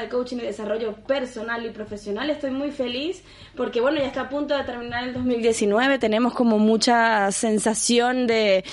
de coaching y desarrollo personal y profesional. Estoy muy feliz porque, bueno, ya está a punto de terminar el 2019. Tenemos como mucha sensación de,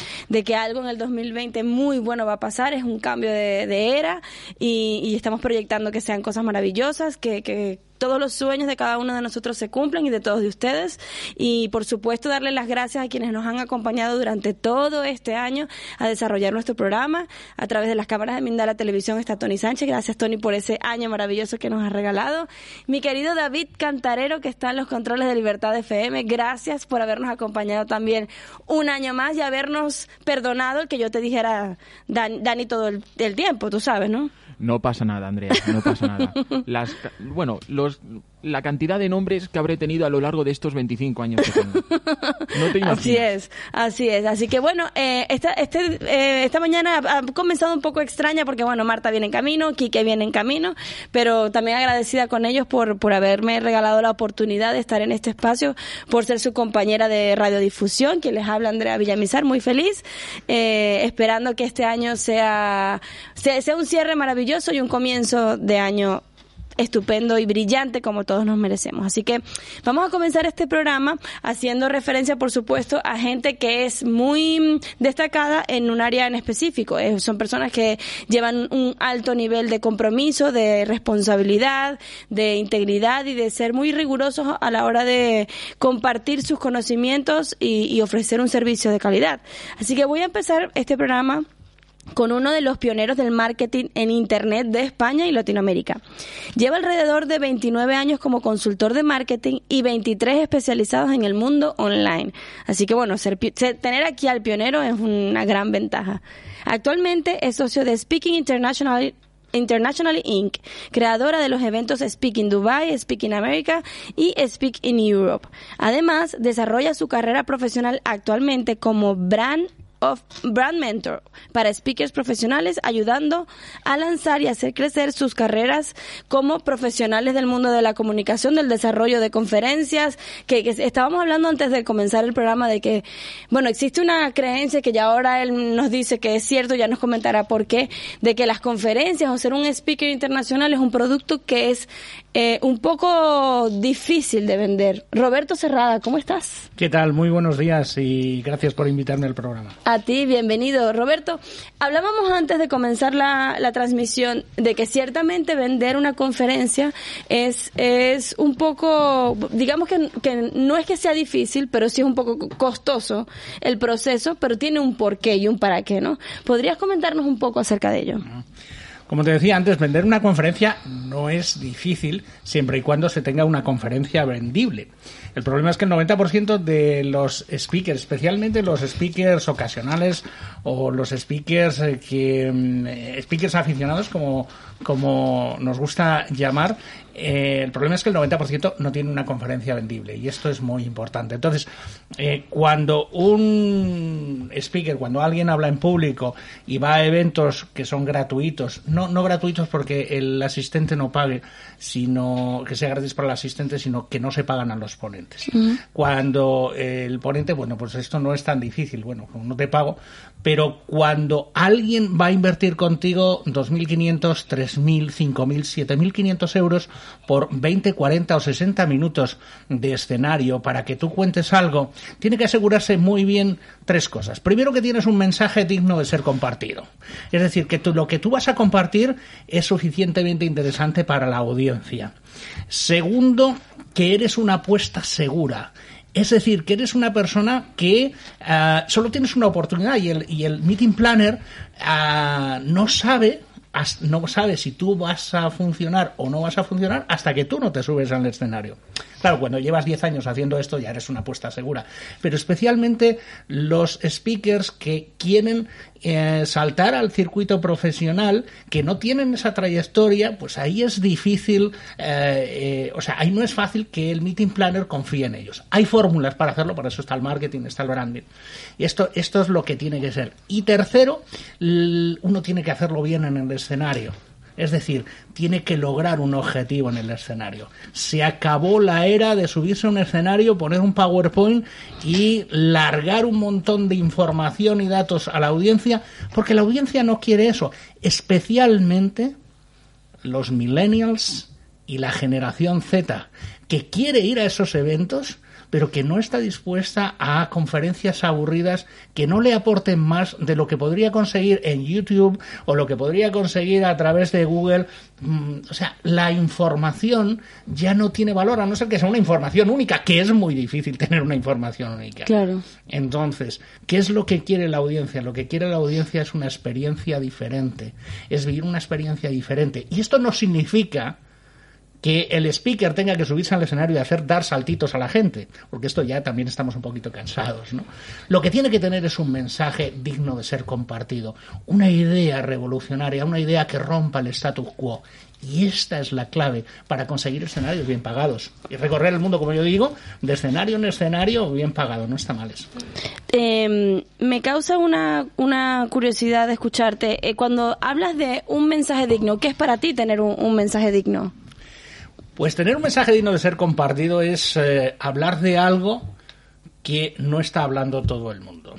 que algo en el 2020 muy bueno va a pasar. Es un cambio de, era y, y, estamos proyectando que sean cosas maravillosas, que, que todos los sueños de cada uno de nosotros se cumplan y de todos de ustedes. Y por supuesto darle las gracias a quienes nos han acompañado durante todo este año a desarrollar nuestro programa. A través de las cámaras de Mindala Televisión está Tony Sánchez. Gracias Tony por ese año maravilloso que nos ha regalado. Mi querido David Cantarero que está en los controles de Libertad FM. Gracias por habernos acompañado también un año más y habernos perdonado el que yo te dijera Dani, todo el, el tiempo, tú sabes, ¿no? No pasa nada, Andrea, no pasa nada. Las, bueno, los, la cantidad de nombres que habré tenido a lo largo de estos 25 años que tengo. No así es, así es. Así que bueno, eh, esta, este, eh, esta mañana ha, comenzado un poco extraña porque bueno, Marta viene en camino, Quique viene en camino, pero también agradecida con ellos por, por haberme regalado la oportunidad de estar en este espacio, por ser su compañera de radiodifusión, quien les habla Andrea Villamizar, muy feliz, eh, esperando que este año sea, sea, sea un cierre maravilloso y un comienzo de año estupendo y brillante como todos nos merecemos. Así que vamos a comenzar este programa haciendo referencia, por supuesto, a gente que es muy destacada en un área en específico. Eh, son personas que llevan un alto nivel de compromiso, de responsabilidad, de integridad y de ser muy rigurosos a la hora de compartir sus conocimientos y, y ofrecer un servicio de calidad. Así que voy a empezar este programa con uno de los pioneros del marketing en Internet de España y Latinoamérica. Lleva alrededor de 29 años como consultor de marketing y 23 especializados en el mundo online. Así que bueno, tener aquí al pionero es una gran ventaja. Actualmente es socio de Speaking International International Inc., creadora de los eventos Speak in Dubai, Speak in America y Speak in Europe. Además, desarrolla su carrera profesional actualmente como brand of Brand Mentor para speakers profesionales, ayudando a lanzar y hacer crecer sus carreras como profesionales del mundo de la comunicación, del desarrollo de conferencias, que, estábamos hablando antes de comenzar el programa de que, bueno, existe una creencia que ya ahora él nos dice que es cierto, ya nos comentará por qué, de que las conferencias o ser un speaker internacional es un producto que es eh, un poco difícil de vender. Roberto Cerrada, ¿cómo estás? ¿Qué tal? Muy buenos días y gracias por invitarme al programa. Ti, bienvenido. Roberto, hablábamos antes de comenzar la, la transmisión de que ciertamente vender una conferencia es, es un poco, digamos que, que no es que sea difícil, pero sí es un poco costoso el proceso, pero tiene un porqué y un para qué, ¿no? ¿Podrías comentarnos un poco acerca de ello? Como te decía antes, vender una conferencia no es difícil siempre y cuando se tenga una conferencia vendible. El problema es que el 90% de los speakers, especialmente los speakers ocasionales o los speakers eh, que mm, speakers aficionados como como nos gusta llamar, eh, el problema es que el 90% no tiene una conferencia vendible y esto es muy importante. Entonces, eh, cuando un speaker, cuando alguien habla en público y va a eventos que son gratuitos, no, no gratuitos porque el asistente no pague, sino que sea gratis para el asistente, sino que no se pagan a los ponentes. Cuando el ponente, bueno, pues esto no es tan difícil, bueno, no te pago, pero cuando alguien va a invertir contigo 2.500, 3.000, 5.000, 7.500 euros por 20, 40 o 60 minutos de escenario para que tú cuentes algo, tiene que asegurarse muy bien tres cosas. Primero que tienes un mensaje digno de ser compartido. Es decir, que tú, lo que tú vas a compartir es suficientemente interesante para la audiencia. Segundo, que eres una apuesta segura. Es decir, que eres una persona que ah, solo tienes una oportunidad y el, y el meeting planner ah, no sabe no sabe si tú vas a funcionar o no vas a funcionar hasta que tú no te subes al escenario. Claro, cuando llevas 10 años haciendo esto ya eres una apuesta segura. Pero especialmente los speakers que quieren eh, saltar al circuito profesional, que no tienen esa trayectoria, pues ahí es difícil, eh, eh, o sea, ahí no es fácil que el meeting planner confíe en ellos. Hay fórmulas para hacerlo, para eso está el marketing, está el branding. Y esto, esto es lo que tiene que ser. Y tercero, uno tiene que hacerlo bien en el escenario. Es decir, tiene que lograr un objetivo en el escenario. Se acabó la era de subirse a un escenario, poner un PowerPoint y largar un montón de información y datos a la audiencia, porque la audiencia no quiere eso. Especialmente los millennials y la generación Z que quiere ir a esos eventos, pero que no está dispuesta a conferencias aburridas que no le aporten más de lo que podría conseguir en YouTube o lo que podría conseguir a través de Google. Mm, o sea, la información ya no tiene valor, a no ser que sea una información única, que es muy difícil tener una información única. Claro. Entonces, ¿qué es lo que quiere la audiencia? Lo que quiere la audiencia es una experiencia diferente, es vivir una experiencia diferente. Y esto no significa que el speaker tenga que subirse al escenario y hacer dar saltitos a la gente, porque esto ya también estamos un poquito cansados, ¿no? Lo que tiene que tener es un mensaje digno de ser compartido, una idea revolucionaria, una idea que rompa el status quo. Y esta es la clave para conseguir escenarios bien pagados. Y recorrer el mundo, como yo digo, de escenario en escenario bien pagado. No está mal eso. Eh, me causa una, una curiosidad escucharte. Eh, cuando hablas de un mensaje digno, ¿qué es para ti tener un mensaje digno? Pues tener un mensaje digno de ser compartido es eh, hablar de algo que no está hablando todo el mundo.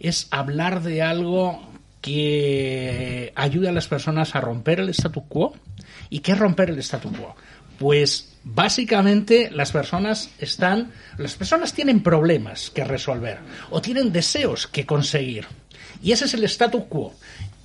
Es hablar de algo que ayude a las personas a romper el statu quo. ¿Y qué es romper el statu quo? Pues básicamente las personas están, las personas tienen problemas que resolver o tienen deseos que conseguir. Y ese es el statu quo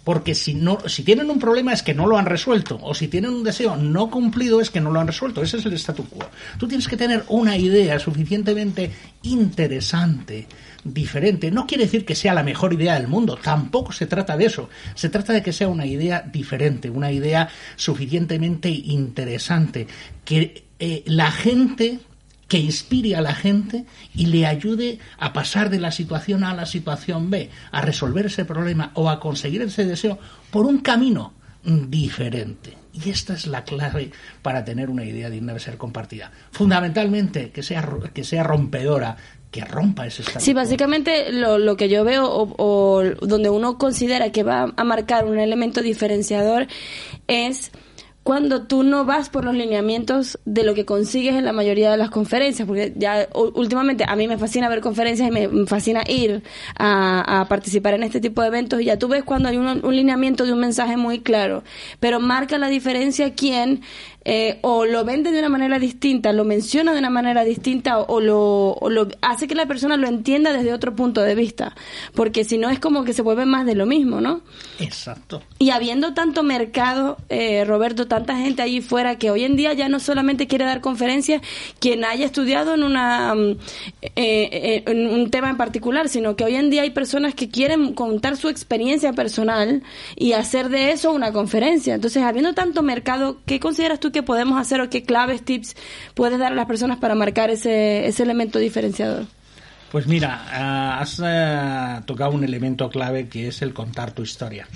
porque si no si tienen un problema es que no lo han resuelto o si tienen un deseo no cumplido es que no lo han resuelto. Ese es el statu quo. Tú tienes que tener una idea suficientemente interesante diferente. No quiere decir que sea la mejor idea del mundo tampoco se trata de eso. Se trata de que sea una idea diferente una idea suficientemente interesante que eh, la gente que inspire a la gente y le ayude a pasar de la situación A a la situación B, a resolver ese problema o a conseguir ese deseo por un camino diferente. Y esta es la clave para tener una idea digna de ser compartida. Fundamentalmente, que sea, que sea rompedora, que rompa ese estado. Sí, básicamente lo, lo que yo veo o, o donde uno considera que va a marcar un elemento diferenciador es cuando tú no vas por los lineamientos de lo que consigues en la mayoría de las conferencias, porque ya últimamente a mí me fascina ver conferencias y me fascina ir a, participar en este tipo de eventos y ya tú ves cuando hay un, un, lineamiento de un mensaje muy claro, pero marca la diferencia quién eh, o lo vende de una manera distinta, lo menciona de una manera distinta o, o, lo, o, lo, hace que la persona lo entienda desde otro punto de vista, porque si no es como que se vuelve más de lo mismo, ¿no? Exacto. Y habiendo tanto mercado, eh, Roberto, tanta gente allí fuera que hoy en día ya no solamente quiere dar conferencias quien haya estudiado en una eh, eh, en un tema en particular, sino que hoy en día hay personas que quieren contar su experiencia personal y hacer de eso una conferencia. Entonces, habiendo tanto mercado, ¿qué consideras tú que podemos hacer o qué claves, tips puedes dar a las personas para marcar ese, ese elemento diferenciador? Pues mira, uh, has uh, tocado un elemento clave que es el contar tu historia.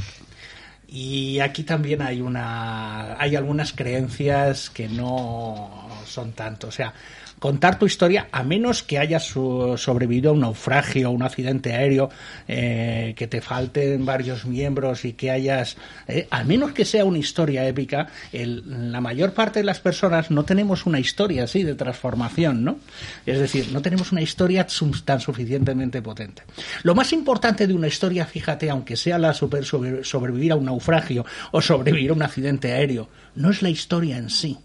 Y aquí también hay una hay algunas creencias que no son tanto, o sea, contar tu historia, a menos que hayas sobrevivido a un naufragio, a un accidente aéreo, eh, que te falten varios miembros y que hayas, eh, a menos que sea una historia épica, el, la mayor parte de las personas no tenemos una historia así de transformación, ¿no? Es decir, no tenemos una historia tan suficientemente potente. Lo más importante de una historia, fíjate, aunque sea la super, sobre, sobrevivir a un naufragio o sobrevivir a un accidente aéreo, no es la historia en sí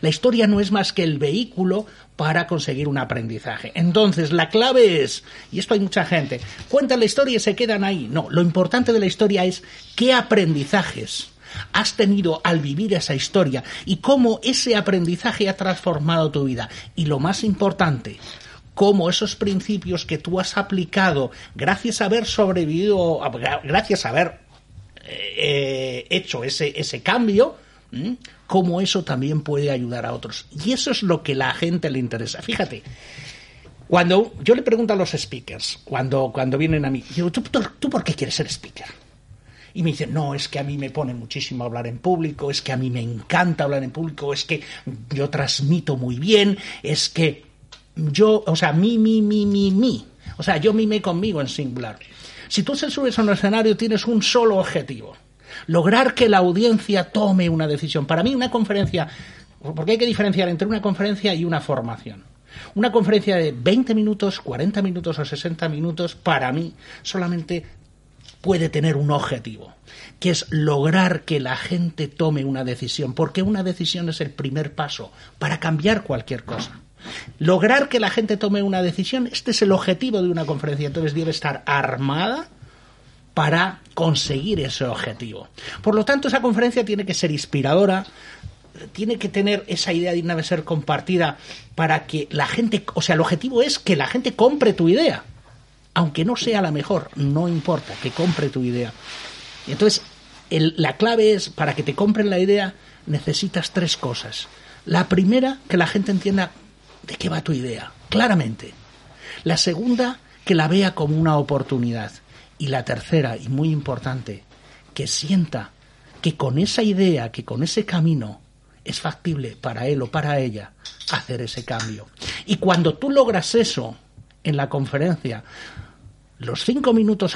la historia no es más que el vehículo para conseguir un aprendizaje. Entonces, la clave es, y esto hay mucha gente, cuentan la historia y se quedan ahí. No, lo importante de la historia es qué aprendizajes has tenido al vivir esa historia y cómo ese aprendizaje ha transformado tu vida. Y lo más importante, cómo esos principios que tú has aplicado gracias a haber sobrevivido, gracias a haber eh, hecho ese, ese cambio, cómo eso también puede ayudar a otros. Y eso es lo que la gente le interesa. Fíjate, cuando yo le pregunto a los speakers, cuando, cuando vienen a mí, digo, ¿tú, tú, ¿tú por qué quieres ser speaker? Y me dicen, no, es que a mí me pone muchísimo hablar en público, es que a mí me encanta hablar en público, es que yo transmito muy bien, es que yo, o sea, mi, mi, mi, mi, mi. O sea, yo mime conmigo en singular. Si tú se subes a un escenario tienes un solo objetivo, lograr que la audiencia tome una decisión. Para mí una conferencia, porque hay que diferenciar entre una conferencia y una formación. Una conferencia de 20 minutos, 40 minutos o 60 minutos, para mí, solamente puede tener un objetivo, que es lograr que la gente tome una decisión, porque una decisión es el primer paso para cambiar cualquier cosa. Lograr que la gente tome una decisión, este es el objetivo de una conferencia, entonces debe estar armada para conseguir ese objetivo. Por lo tanto, esa conferencia tiene que ser inspiradora, tiene que tener esa idea digna de ser compartida para que la gente, o sea, el objetivo es que la gente compre tu idea, aunque no sea la mejor, no importa, que compre tu idea. entonces, la clave es, para que te compren la idea, necesitas tres cosas. La primera, que la gente entienda de qué va tu idea, claramente. La segunda, que la vea como una oportunidad. Y la tercera, y muy importante, que sienta que con esa idea, que con ese camino, es factible para él o para ella hacer ese cambio. Y cuando tú logras eso en la conferencia, los cinco minutos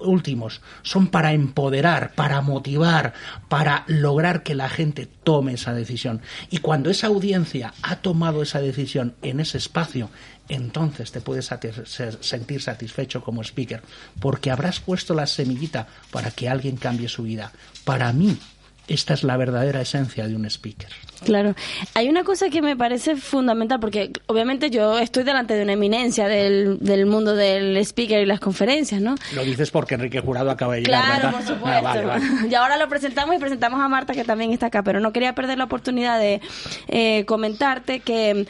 últimos son para empoderar, para motivar, para lograr que la gente tome esa decisión. Y cuando esa audiencia ha tomado esa decisión en ese espacio, entonces te puedes sentir satisfecho como speaker, porque habrás puesto la semillita para que alguien cambie su vida. Para mí, esta es la verdadera esencia de un speaker. Claro. Hay una cosa que me parece fundamental, porque obviamente yo estoy delante de una eminencia del, del mundo del speaker y las conferencias, ¿no? Lo dices porque Enrique Jurado acaba de llegar, Claro, por supuesto. Ah, y ahora lo presentamos y presentamos a Marta, que también está acá, pero no quería perder la oportunidad de eh, comentarte que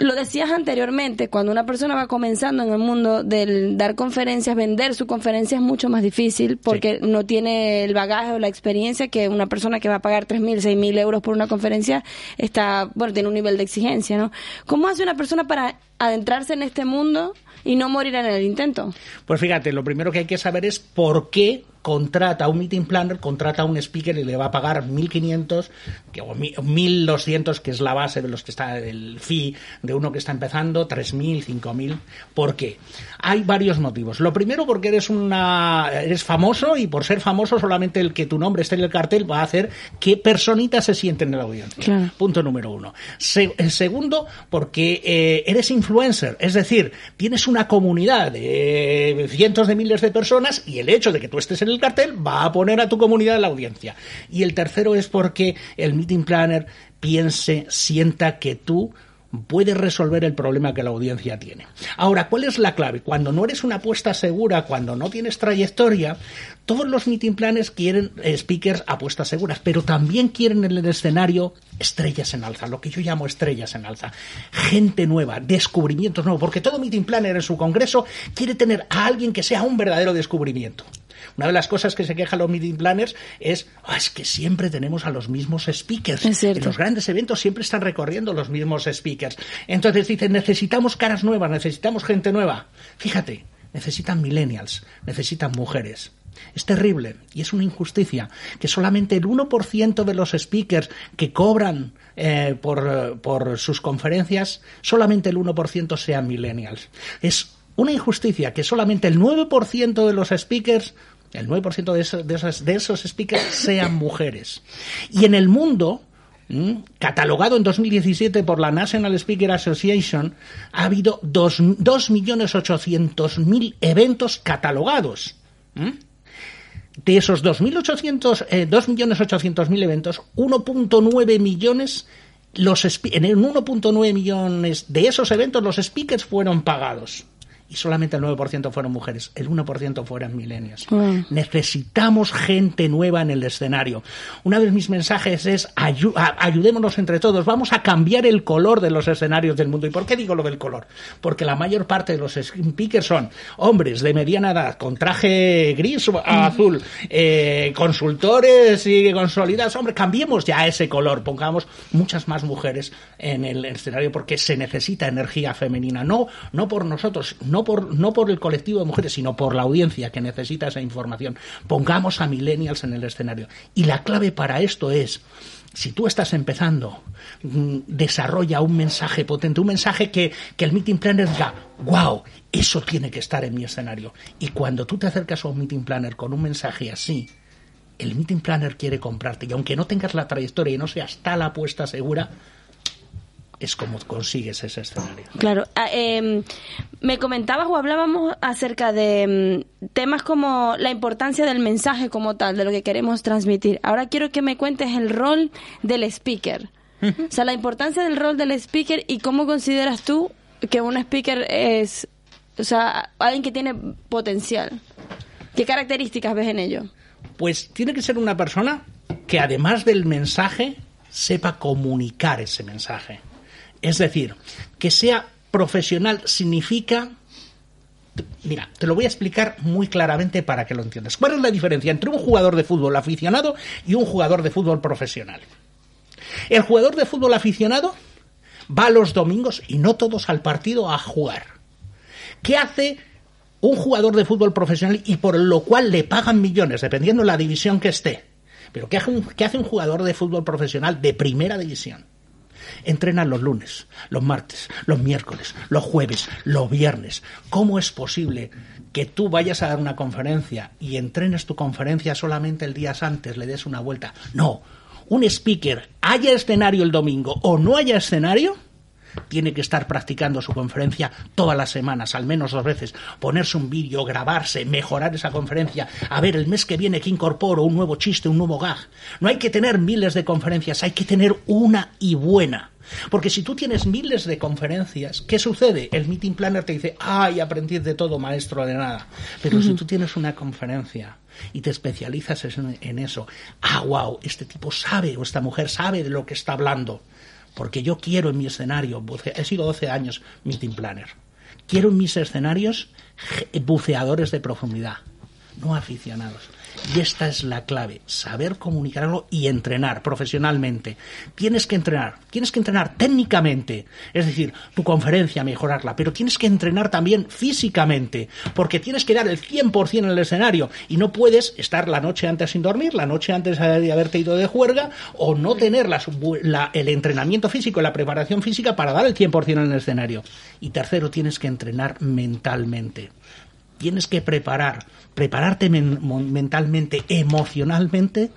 lo decías anteriormente, cuando una persona va comenzando en el mundo del dar conferencias, vender su conferencia es mucho más difícil porque no tiene el bagaje o la experiencia que una persona que va a pagar 3.000, 6.000 euros por una conferencia está, bueno, tiene un nivel de exigencia, ¿no? ¿Cómo hace una persona para adentrarse en este mundo y no morir en el intento? Pues fíjate, lo primero que hay que saber es por qué contrata un meeting planner, contrata un speaker y le va a pagar 1.500 o 1.200, que es la base de los que está el fee de uno que está empezando, 3.000, 5.000. ¿Por qué? Hay varios motivos. Lo primero porque eres una eres famoso y por ser famoso solamente el que tu nombre esté en el cartel va a hacer que personitas se sienten en la audiencia. Punto número uno. el segundo porque eh, eres influencer, es decir, tienes una comunidad de cientos de miles de personas y el hecho de que tú estés en el cartel va a poner a tu comunidad la audiencia. Y el tercero es porque el meeting planner piense, sienta que tú puedes resolver el problema que la audiencia tiene. Ahora, ¿cuál es la clave? Cuando no eres una apuesta segura, cuando no tienes trayectoria, todos los meeting planners quieren eh, speakers apuestas seguras, pero también quieren en el escenario estrellas en alza, lo que yo llamo estrellas en alza. Gente nueva, descubrimientos nuevos, porque todo meeting planner en su congreso quiere tener a alguien que sea un verdadero descubrimiento. Una de las cosas que se quejan los meeting planners es, ah, es que siempre tenemos a los mismos speakers. en los grandes eventos siempre están recorriendo los mismos speakers. Entonces dicen, necesitamos caras nuevas, necesitamos gente nueva. Fíjate, necesitan millennials, necesitan mujeres. Es terrible y es una injusticia que solamente el 1% de los speakers que cobran eh, por, por, sus conferencias, solamente el 1% sean millennials. Es una injusticia que solamente el 9% de los speakers el 9% de esos, de, esos, de esos speakers sean mujeres. Y en el mundo, catalogado en 2017 por la National Speaker Association, ha habido 2.800.000 eventos catalogados. De esos 2.800.000 eh, eventos, 1.9 millones los en 1.9 millones de esos eventos los speakers fueron pagados y solamente el 9% fueron mujeres, el 1% fueron milenios. Mm. Necesitamos gente nueva en el escenario. Una de mis mensajes es ayudémonos entre todos, vamos a cambiar el color de los escenarios del mundo. ¿Y por qué digo lo del color? Porque la mayor parte de los speakers son hombres de mediana edad con traje gris o mm. azul, eh, consultores y consolidados. Hombre, cambiemos ya ese color, pongamos muchas más mujeres en el escenario porque se necesita energía femenina, no, no por nosotros, no no por, no por el colectivo de mujeres, sino por la audiencia que necesita esa información. Pongamos a millennials en el escenario. Y la clave para esto es, si tú estás empezando, mm, desarrolla un mensaje potente, un mensaje que, que, el meeting planner diga, wow, eso tiene que estar en mi escenario. Y cuando tú te acercas a un meeting planner con un mensaje así, el meeting planner quiere comprarte. Y aunque no tengas la trayectoria y no seas tal apuesta segura, es como consigues ese escenario. Claro. Ah, em, me comentabas o hablábamos acerca de em, temas como la importancia del mensaje como tal, de lo que queremos transmitir. Ahora quiero que me cuentes el rol del speaker. O sea, la importancia del rol del speaker y cómo consideras tú que un speaker es, o sea, alguien que tiene potencial. ¿Qué características ves en ello? Pues tiene que ser una persona que además del mensaje sepa comunicar ese mensaje. Es decir, que sea profesional significa... Mira, te lo voy a explicar muy claramente para que lo entiendas. ¿Cuál es la diferencia entre un jugador de fútbol aficionado y un jugador de fútbol profesional? El jugador de fútbol aficionado va los domingos y no todos al partido a jugar. ¿Qué hace un jugador de fútbol profesional y por lo cual le pagan millones, dependiendo de la división que esté? Pero ¿qué hace un, qué hace un jugador de fútbol profesional de primera división? Entrenan los lunes, los martes, los miércoles, los jueves, los viernes. ¿Cómo es posible que tú vayas a dar una conferencia y entrenes tu conferencia solamente el día antes, le des una vuelta? No. Un speaker, haya escenario el domingo o no haya escenario, tiene que estar practicando su conferencia todas las semanas, al menos dos veces, ponerse un vídeo, grabarse, mejorar esa conferencia, a ver el mes que viene que incorporo un nuevo chiste, un nuevo gag. No hay que tener miles de conferencias, hay que tener una y buena. Porque si tú tienes miles de conferencias, ¿qué sucede? El meeting planner te dice, ay, aprendiz de todo, maestro de nada. Pero si tú tienes una conferencia y te especializas en, en, eso, ah, wow, este tipo sabe o esta mujer sabe de lo que está hablando. Porque yo quiero en mi escenario, he sido 12 años meeting planner, quiero en mis escenarios buceadores de profundidad, no aficionados. Y esta es la clave, saber comunicarlo y entrenar profesionalmente. Tienes que entrenar, tienes que entrenar técnicamente, es decir, tu conferencia, mejorarla, pero tienes que entrenar también físicamente, porque tienes que dar el 100% en el escenario y no puedes estar la noche antes sin dormir, la noche antes de haberte ido de juerga o no tener el entrenamiento físico, la preparación física para dar el 100% en el escenario. Y tercero, tienes que entrenar mentalmente tienes que preparar, prepararte mentalmente, emocionalmente,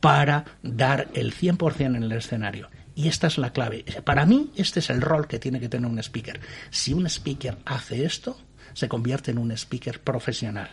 para dar el 100% en el escenario. Y esta es la clave. Para mí, este es el rol que tiene que tener un speaker. Si un speaker hace esto, se convierte en un speaker profesional.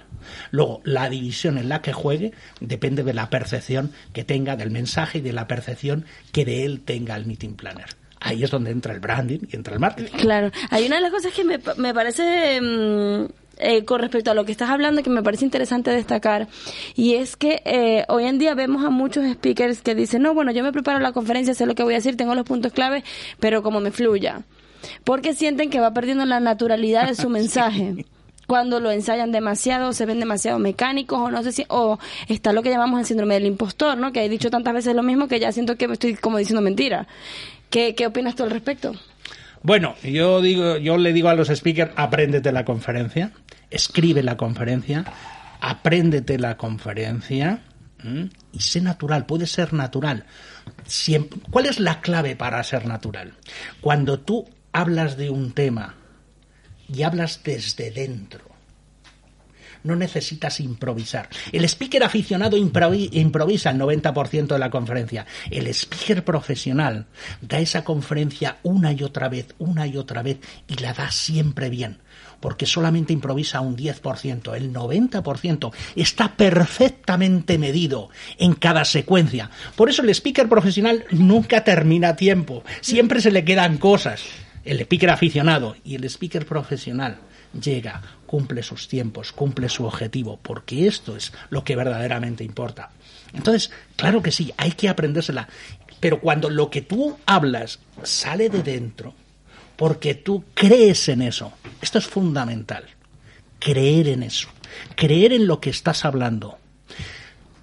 Luego, la división en la que juegue depende de la percepción que tenga del mensaje y de la percepción que de él tenga el meeting planner. Ahí es donde entra el branding y entra el marketing. Claro, hay una de las cosas que me, parece mm, eh, con respecto a lo que estás hablando que me parece interesante destacar y es que eh, hoy en día vemos a muchos speakers que dicen, no, bueno, yo me preparo la conferencia, sé lo que voy a decir, tengo los puntos clave, pero como me fluya. Porque sienten que va perdiendo la naturalidad de su mensaje. cuando lo ensayan demasiado, se ven demasiado mecánicos o no sé si o está lo que llamamos el síndrome del impostor, ¿no? Que he dicho tantas veces lo mismo que ya siento que me estoy como diciendo mentira. ¿Qué, qué opinas tú al respecto? Bueno, yo digo, yo le digo a los speakers, apréndete la conferencia, escribe la conferencia, apréndete la conferencia y sé natural, puede ser natural. ¿Cuál es la clave para ser natural? Cuando tú hablas de un tema y hablas desde dentro, no necesitas improvisar. El speaker aficionado improvisa el 90% de la conferencia. El speaker profesional da esa conferencia una y otra vez, una y otra vez, y la da siempre bien porque solamente improvisa un 10%, el 90% está perfectamente medido en cada secuencia. Por eso el speaker profesional nunca termina a tiempo, siempre se le quedan cosas. El speaker aficionado y el speaker profesional llega, cumple sus tiempos, cumple su objetivo, porque esto es lo que verdaderamente importa. Entonces, claro que sí, hay que aprendérsela, pero cuando lo que tú hablas sale de dentro, porque tú crees en eso, esto es fundamental, creer en eso, creer en lo que estás hablando.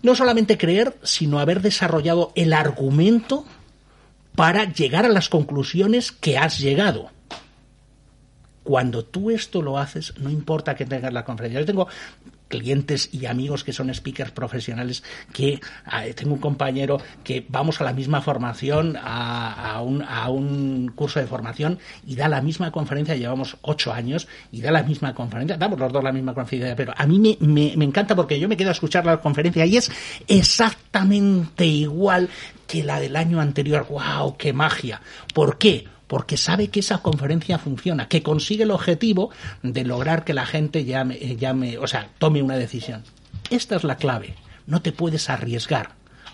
No solamente creer, sino haber desarrollado el argumento para llegar a las conclusiones que has llegado. Cuando tú esto lo haces, no importa que tengas la conferencia. Yo tengo clientes y amigos que son speakers profesionales que ah, tengo un compañero que vamos a la misma formación a, un, a, un, curso de formación y da la misma conferencia llevamos ocho años y da la misma conferencia damos los dos la misma conferencia pero a mí me, me, me encanta porque yo me quedo a escuchar la conferencia y es exactamente igual que la del año anterior wow qué magia ¿por qué? Porque sabe que esa conferencia funciona, que consigue el objetivo de lograr que la gente llame, eh, llame, o sea, tome una decisión. Esta es la clave. No te puedes arriesgar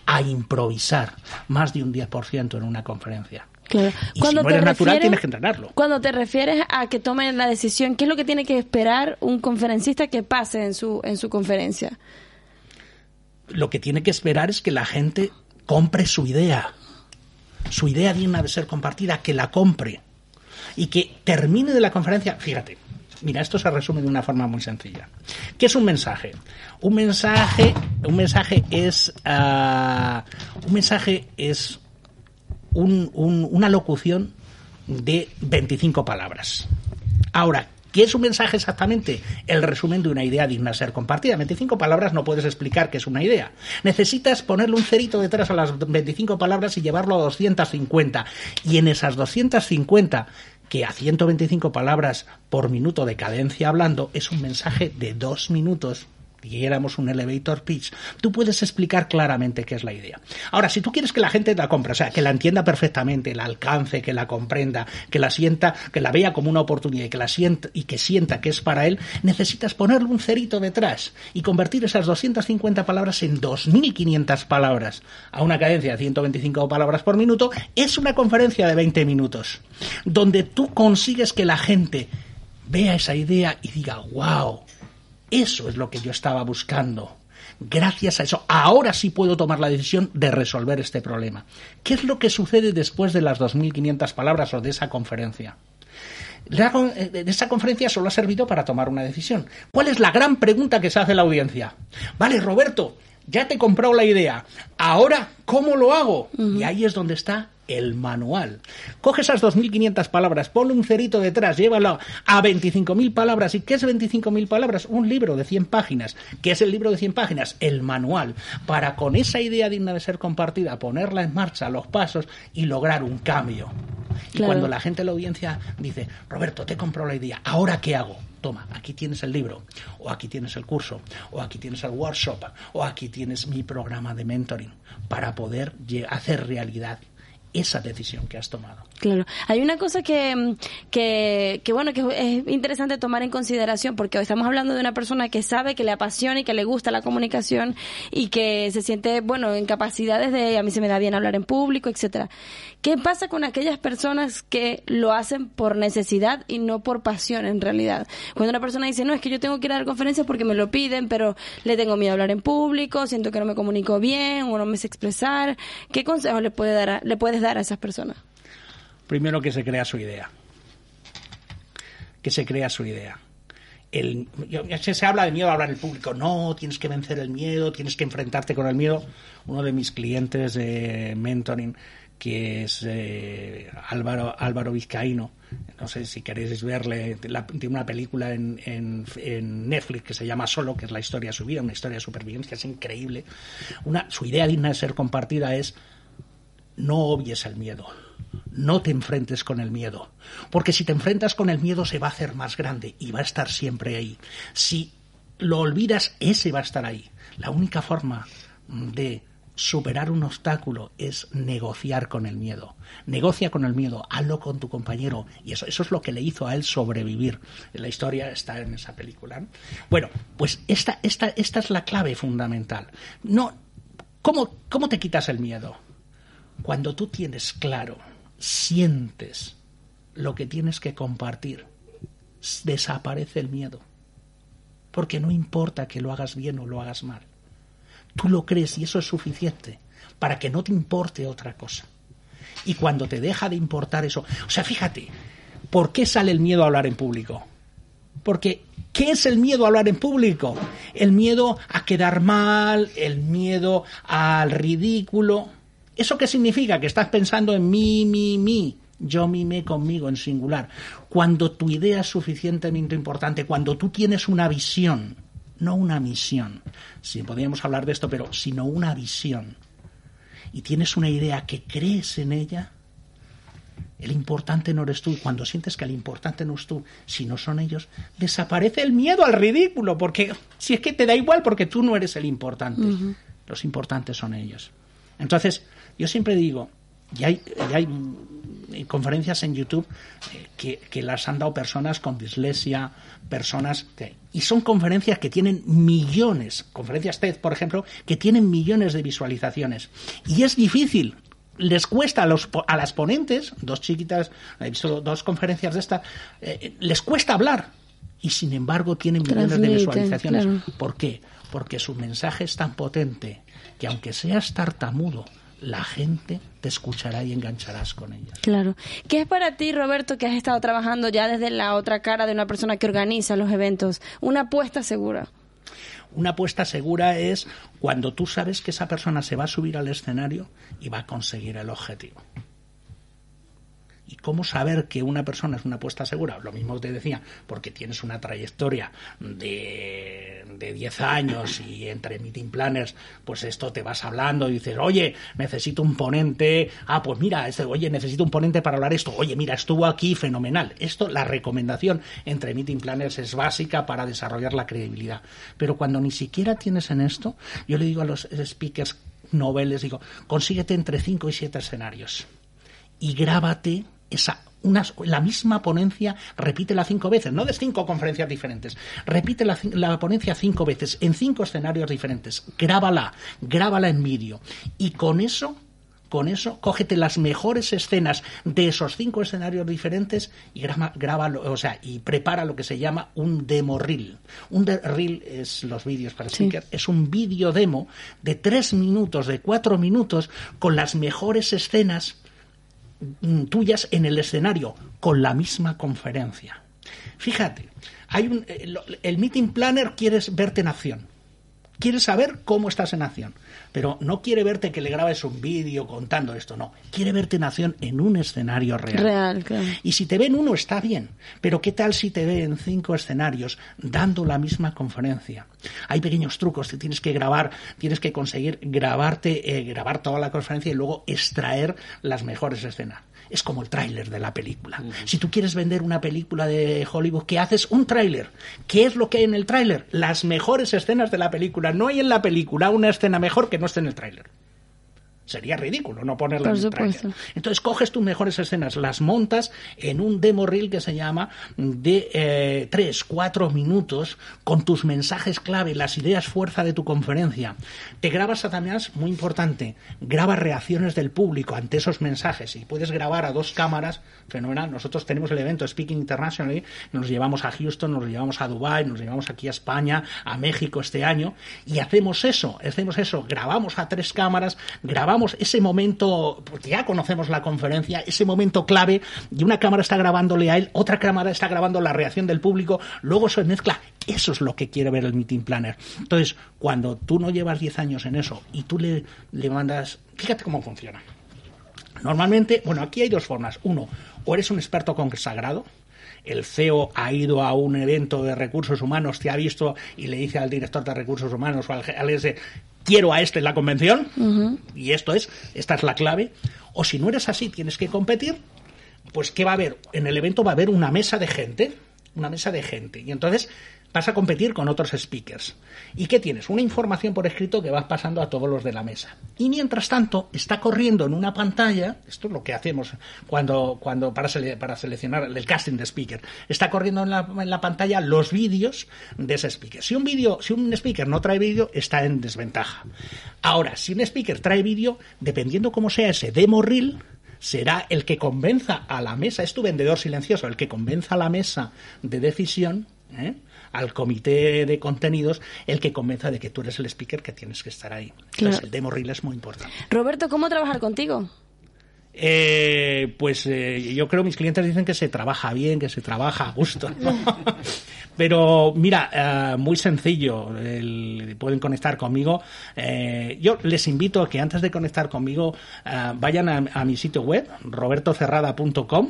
a improvisar más de un 10% en una conferencia. Claro. Y si no eres natural, tienes que entrenarlo. Cuando te refieres a que tomen la decisión, ¿qué es lo que tiene que esperar un conferencista que pase en su, en su conferencia? Lo que tiene que esperar es que la gente compre su idea. Su idea digna de ser compartida, que la compre. Y que termine de la conferencia. Fíjate, Mira, esto se resume de una forma muy sencilla. ¿Qué es un mensaje? Un mensaje, un mensaje es, ah, un mensaje es una locución de 25 palabras. Ahora, ¿Qué es un mensaje exactamente? El resumen de una idea digna de ser compartida. 25 palabras no puedes explicar qué es una idea. Necesitas ponerle un cerito detrás a las 25 palabras y llevarlo a 250. Y en esas 250 que a 125 palabras por minuto de cadencia hablando es un mensaje de dos minutos éramos un elevator pitch, tú puedes explicar claramente qué es la idea. Ahora, si tú quieres que la gente la compre, o sea, que la entienda perfectamente, la alcance, que la comprenda, que la sienta, que la vea como una oportunidad y que la sienta y que sienta que es para él, necesitas ponerle un cerito detrás y convertir esas 250 palabras en 2500 palabras a una cadencia de 125 palabras por minuto, es una conferencia de 20 minutos, donde tú consigues que la gente vea esa idea y diga, wow, eso es lo que yo estaba buscando. Gracias a eso, ahora sí puedo tomar la decisión de resolver este problema. ¿Qué es lo que sucede después de las 2.500 palabras o de esa conferencia? Eh, esa conferencia solo ha servido para tomar una decisión. ¿Cuál es la gran pregunta que se hace la audiencia? Vale, Roberto, ya te he comprado la idea. Ahora, ¿cómo lo hago? Y ahí es donde está el manual. Coge esas 2.500 palabras, ponle un cerito detrás, llévalo a 25.000 palabras. ¿Y qué es 25.000 palabras? Un libro de 100 páginas. ¿Qué es el libro de 100 páginas? El manual. Para con esa idea digna de ser compartida, ponerla en marcha, los pasos y lograr un cambio. Y cuando la gente de la audiencia dice, Roberto, te compro la idea, ¿ahora qué hago? Toma, aquí tienes el libro, o aquí tienes el curso, o aquí tienes el workshop, o aquí tienes mi programa de mentoring, para poder hacer realidad esa decisión que has tomado. Claro. Hay una cosa que, que, bueno, que es interesante tomar en consideración, porque hoy estamos hablando de una persona que sabe que le apasiona y que le gusta la comunicación y que se siente, bueno, en capacidades de, a mí se me da bien hablar en público, etcétera. ¿Qué pasa con aquellas personas que lo hacen por necesidad y no por pasión en realidad? Cuando una persona dice, no, es que yo tengo que ir a dar conferencias porque me lo piden, pero le tengo miedo a hablar en público, siento que no me comunico bien o no me sé expresar, ¿qué consejo le, puede dar le puedes dar a esas personas? Primero que se crea su idea. Que se crea su idea. El, se habla de miedo a hablar en público. No, tienes que vencer el miedo, tienes que enfrentarte con el miedo. Uno de mis clientes de mentoring que es eh, Álvaro, Álvaro Vizcaíno. No sé si queréis verle, tiene una película en, en, Netflix que se llama Solo, que es la historia de su vida, una historia de supervivencia, es increíble. Una, su idea digna de ser compartida es no obvies el miedo, no te enfrentes con el miedo, porque si te enfrentas con el miedo se va a hacer más grande y va a estar siempre ahí. Si lo olvidas, ese va a estar ahí. La única forma de superar un obstáculo es negociar con el miedo. Negocia con el miedo, hazlo con tu compañero. Y eso, es lo que le hizo a él sobrevivir. La historia está en esa película. Bueno, pues esta, es la clave fundamental. No, ¿cómo, ¿Cómo te quitas el miedo? Cuando tú tienes claro, sientes lo que tienes que compartir, desaparece el miedo. Porque no importa que lo hagas bien o lo hagas mal Tú lo crees y eso es suficiente para que no te importe otra cosa. Y cuando te deja de importar eso, o sea, fíjate, ¿por qué sale el miedo a hablar en público? Porque, ¿qué es el miedo a hablar en público? El miedo a quedar mal, el miedo al ridículo. ¿Eso qué significa? Que estás pensando en mí, mí, mí. Yo mime conmigo en singular. Cuando tu idea es suficientemente importante, cuando tú tienes una visión, no una misión. Si podríamos hablar de esto, pero sino una visión. Y tienes una idea que crees en ella, el importante no eres tú. Y cuando sientes que el importante no es tú, si no son ellos, desaparece el miedo al ridículo, porque si es que te da igual porque tú no eres el importante. Los importantes son ellos. Entonces, yo siempre digo, y hay, hay conferencias en YouTube que, que, las han dado personas con dislexia, personas que, y son conferencias que tienen millones, conferencias TED, por ejemplo, que tienen millones de visualizaciones. Y es difícil les cuesta a, los, a las ponentes, dos chiquitas, he visto dos conferencias de esta, eh, les cuesta hablar y sin embargo tienen millones de visualizaciones. ¿Por qué? Porque su mensaje es tan potente que aunque seas tartamudo, la gente te escuchará y engancharás con ellos. Claro. ¿Qué es para ti, Roberto, que has estado trabajando ya desde la otra cara de una persona que organiza los eventos? Una apuesta segura. Una apuesta segura es cuando tú sabes que esa persona se va a subir al escenario y va a conseguir el objetivo. ¿Y cómo saber que una persona es una apuesta segura? Lo mismo te decía, porque tienes una trayectoria de, de 10 años y entre meeting planners, pues esto te vas hablando y dices, oye, necesito un ponente, ah, pues mira, este, oye, necesito un ponente para hablar esto, oye, mira, estuvo aquí fenomenal. Esto, la recomendación entre meeting planners es básica para desarrollar la credibilidad. Pero cuando ni siquiera tienes en esto, yo le digo a los speakers noveles, digo, consíguete entre 5 y 7 escenarios y grábate esa la misma ponencia, repítela cinco veces, no de cinco conferencias diferentes, repite la, la, ponencia cinco veces, en cinco escenarios diferentes, grábala, grábala en vídeo. Y con eso, con eso, cógete las mejores escenas de esos cinco escenarios diferentes y graba, o sea, y prepara lo que se llama un demo reel. Un reel es los vídeos para speaker, es un vídeo demo de tres minutos, de cuatro minutos, con las mejores escenas tuyas en el escenario con la misma conferencia. Fíjate, hay un, eh, el meeting planner quiere verte en acción quiere saber cómo estás en acción, pero no quiere verte que le grabes un vídeo contando esto, no, quiere verte en acción en un escenario real. Real, claro. Y si te ve en uno está bien, pero ¿qué tal si te ve en cinco escenarios dando la misma conferencia? Hay pequeños trucos que tienes que grabar, tienes que conseguir grabarte, eh, grabar toda la conferencia y luego extraer las mejores escenas es como el tráiler de la película. Si tú quieres vender una película de Hollywood, ¿qué haces? Un tráiler. ¿Qué es lo que hay en el tráiler? Las mejores escenas de la película. No hay en la película una escena mejor que no esté en el tráiler. Sería ridículo no ponerla en el trailer. Entonces coges tus mejores escenas, las montas en un demo reel que se llama de eh, tres, cuatro minutos con tus mensajes clave, las ideas fuerza de tu conferencia. Te grabas además, muy importante, graba reacciones del público ante esos mensajes y puedes grabar a dos cámaras, fenomenal. Nosotros tenemos el evento Speaking International, nos llevamos a Houston, nos llevamos a Dubai, nos llevamos aquí a España, a México este año y hacemos eso, hacemos eso, grabamos a tres cámaras, grabamos ese momento, porque ya conocemos la conferencia, ese momento clave, y una cámara está grabándole a él, otra cámara está grabando la reacción del público, luego se mezcla. Eso es lo que quiere ver el meeting planner. Entonces, cuando tú no llevas 10 años en eso y tú le, le mandas, fíjate cómo funciona. Normalmente, bueno, aquí hay dos formas. Uno, o eres un experto consagrado, el CEO ha ido a un evento de recursos humanos, te ha visto y le dice al director de recursos humanos o al, al quiero a este en la convención, y esto es, esta es la clave, o si no eres así, tienes que competir, pues ¿qué va a haber? En el evento va a haber una mesa de gente, una mesa de gente, y entonces vas a competir con otros speakers. ¿Y qué tienes? Una información por escrito que vas pasando a todos los de la mesa. Y mientras tanto, está corriendo en una pantalla, esto es lo que hacemos cuando, cuando para, para seleccionar el casting de speaker, está corriendo en la, en la pantalla los vídeos de ese speaker. Si un vídeo, si un speaker no trae vídeo, está en desventaja. Ahora, si un speaker trae vídeo, dependiendo cómo sea ese demo reel, será el que convenza a la mesa, es tu vendedor silencioso, el que convenza a la mesa de decisión ¿eh? Al comité de contenidos el que convenza de que tú eres el speaker que tienes que estar ahí. Entonces, el demo reel es muy importante. Roberto, ¿cómo trabajar contigo? Eh, pues eh, yo creo mis clientes dicen que se trabaja bien, que se trabaja a gusto. Pero mira, muy sencillo, pueden conectar conmigo. yo les invito a que antes de conectar conmigo vayan a, a, mi sitio web, robertocerrada.com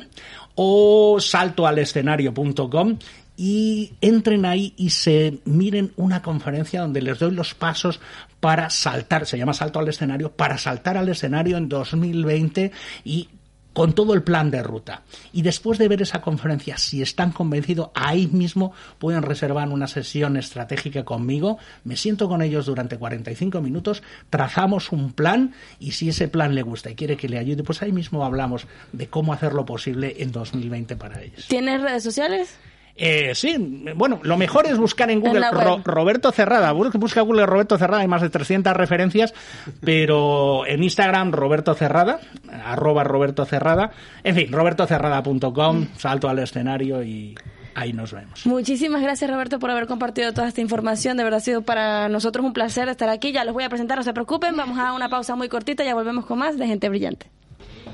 o saltoalescenario.com y entren ahí y se miren una conferencia donde les doy los pasos para saltar, se llama salto al escenario, para saltar al escenario en 2020 y con todo el plan de ruta. Y después de ver esa conferencia, si están convencidos, ahí mismo pueden reservar una sesión estratégica conmigo. Me siento con ellos durante 45 minutos, trazamos un plan y si ese plan le gusta y quiere que le ayude, pues ahí mismo hablamos de cómo hacerlo posible en 2020 para ellos. ¿Tienes redes sociales? Eh, sí, bueno, lo mejor es buscar en Google Roberto Cerrada. Busca Google Roberto Cerrada, hay más de 300 referencias, pero en Instagram Roberto Cerrada, arroba Roberto Cerrada. En fin, robertocerrada.com, salto al escenario y ahí nos vemos. Muchísimas gracias Roberto por haber compartido toda esta información. De verdad ha sido para nosotros un placer estar aquí. Ya los voy a presentar, no se preocupen. Vamos a una pausa muy cortita, ya volvemos con más de Gente Brillante.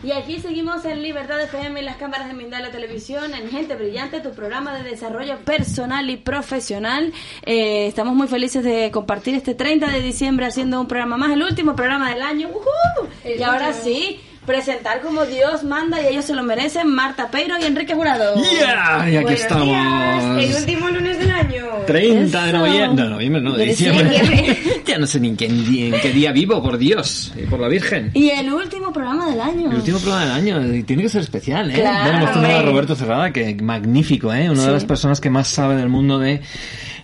Y aquí seguimos en Libertad FM y las cámaras de Mindala Televisión, en Gente Brillante, tu programa de desarrollo personal y profesional. Eh, estamos muy felices de compartir este 30 de diciembre haciendo un programa más, el último programa del año. Y ahora sí, presentar como Dios manda y ellos se lo merecen, Marta Peiro y Enrique Jurado. ¡Ya! y aquí estamos. el último lunes del año. 30 de noviembre, no, noviembre, no, de diciembre. ya no sé ni en qué, día vivo, por Dios, y por la Virgen. Y el último programa del año. El último programa del año, tiene que ser especial, ¿eh? Claro, bueno, hemos a Roberto Cerrada, que magnífico, ¿eh? Una de las personas que más sabe del mundo de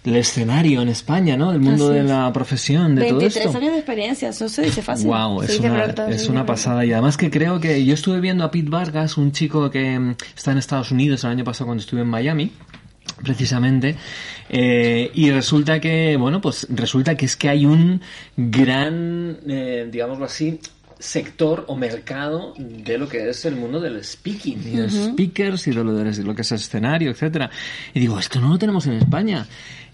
el escenario en España, ¿no? El mundo de la profesión, de todo esto. 23 años de experiencia, eso se dice fácil. Wow, es, una, es una pasada. Y además que creo que yo estuve viendo a Pete Vargas, un chico que mm, está en Estados Unidos el año pasado cuando estuve en Miami precisamente eh, y resulta que bueno pues resulta que es que hay un gran eh, digámoslo así sector o mercado de lo que es el mundo del speaking y de speakers y de lo, de lo que es el escenario etcétera y digo esto no lo tenemos en España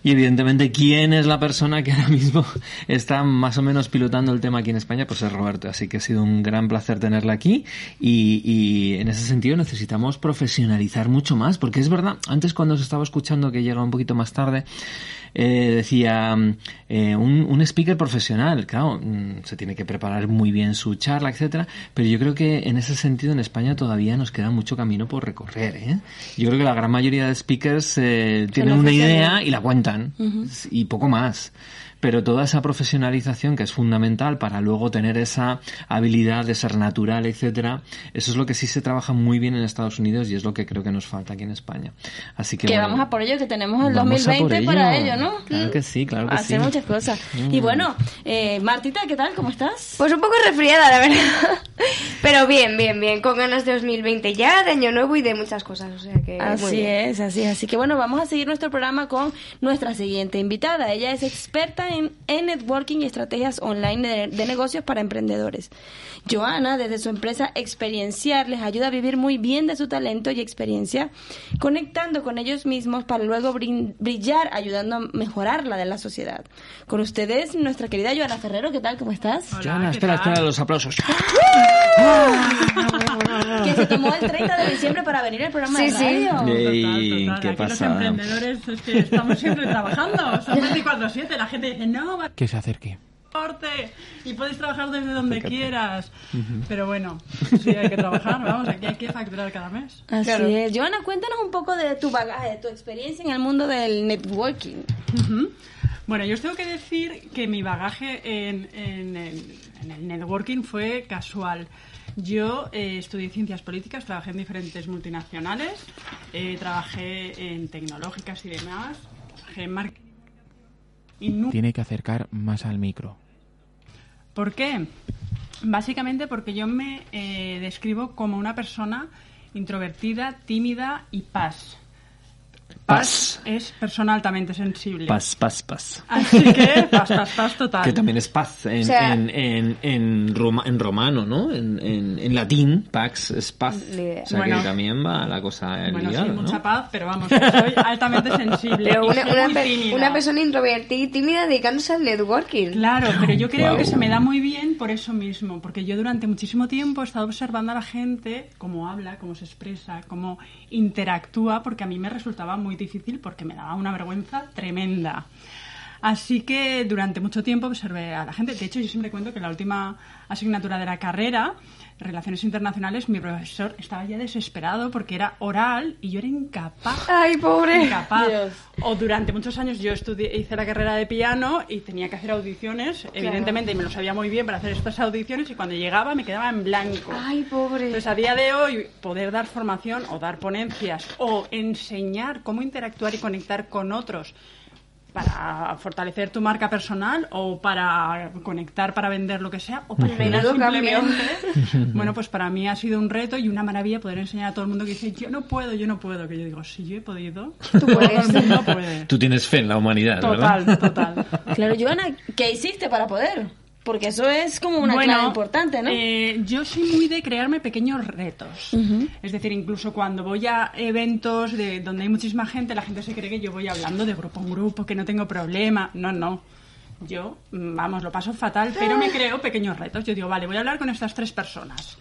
y evidentemente, ¿quién es la persona que ahora mismo está más o menos pilotando el tema aquí en España? Pues es Roberto. Así que ha sido un gran placer tenerla aquí. Y, en ese sentido necesitamos profesionalizar mucho más. Porque es verdad, antes cuando os estaba escuchando, que llega un poquito más tarde, eh, decía, eh, un, un, speaker profesional, claro, mm, se tiene que preparar muy bien su charla, etcétera, pero yo creo que en ese sentido en España todavía nos queda mucho camino por recorrer. ¿eh? Yo creo que la gran mayoría de speakers eh, tienen una idea y la cuentan, y poco más pero toda esa profesionalización que es fundamental para luego tener esa habilidad de ser natural, etcétera, eso es lo que sí se trabaja muy bien en Estados Unidos y es lo que creo que nos falta aquí en España. Así que, que vamos a por ello, que tenemos el 2020 para ello, ¿no? Claro que sí, claro que Hacer sí. muchas cosas. Y mm. bueno, eh, Martita, ¿qué tal? ¿Cómo estás? Pues un poco resfriada, la verdad. Pero bien, bien, bien, con ganas de 2020 ya, de año nuevo y de muchas cosas. O sea que así es, así es. Así que bueno, vamos a seguir nuestro programa con nuestra siguiente invitada. Ella es experta en, networking y estrategias online de, negocios para emprendedores. Joana, desde su empresa Experienciar, les ayuda a vivir muy bien de su talento y experiencia, conectando con ellos mismos para luego brillar, ayudando a mejorar la de la sociedad. Con ustedes, nuestra querida Joana Ferrero, ¿qué tal? ¿Cómo estás? Joana, espera, espera los aplausos. que se tomó el 30 de diciembre para venir al programa de radio. Sí. ¿Qué pasa? Los emprendedores es que estamos siempre trabajando, son 24-7, la gente dice, no, va que se acerque y puedes trabajar desde donde quieras. Pero bueno, sí hay que trabajar, vamos, aquí hay que facturar cada mes. Así es. Joana, cuéntanos un poco de tu bagaje, de tu experiencia en el mundo del networking. Bueno, yo os tengo que decir que mi bagaje en, el, networking fue casual. Yo eh, estudié ciencias políticas, trabajé en diferentes multinacionales, eh, trabajé en tecnológicas y demás, trabajé en marketing tiene que acercar más al micro. ¿Por qué? Básicamente porque yo me eh, describo como una persona introvertida, tímida y paz. Paz. es persona altamente sensible. Paz, paz, paz. Así que paz, paz, paz total. Que también es paz en, en, en, en, en romano, ¿no? En, en, latín, pax es paz. O sea que también va la cosa Bueno, sí, mucha paz, pero vamos, soy altamente sensible. Pero una, una, persona introvertida y tímida dedicándose al networking. Claro, pero yo creo que se me da muy bien por eso mismo, porque yo durante muchísimo tiempo he estado observando a la gente, cómo habla, cómo se expresa, cómo interactúa, porque a mí me resultaba muy difícil porque me daba una vergüenza tremenda. Así que durante mucho tiempo observé a la gente. De hecho, yo siempre cuento que la última asignatura de la carrera, Relaciones Internacionales, mi profesor estaba ya desesperado porque era oral y yo era incapaz. Ay, pobre. Incapaz. Dios. O durante muchos años yo estudié, hice la carrera de piano y tenía que hacer audiciones, evidentemente, y me lo sabía muy bien para hacer estas audiciones y cuando llegaba me quedaba en blanco. Ay, pobre. Entonces, a día de hoy, poder dar formación o dar ponencias o enseñar cómo interactuar y conectar con otros para fortalecer tu marca personal o para conectar para vender lo que sea o para simplemente. Bueno pues para mí ha sido un reto y una maravilla poder enseñar a todo el mundo que dice yo no puedo yo no puedo que yo digo si yo he podido Tú puedes. mundo puede. Tú tienes fe en la humanidad, ¿verdad? total total. Claro, Joana, ¿qué hiciste para poder? Porque eso es como una Bueno, clave importante, ¿no? eh, yo soy muy de crearme pequeños retos. Es decir, incluso cuando voy a eventos de donde hay muchísima gente, la gente se cree que yo voy hablando de grupo en grupo, que no tengo problema. No, no. Yo, mm, vamos, lo paso fatal, pero me creo pequeños retos. Yo digo, vale, voy a hablar con estas tres personas.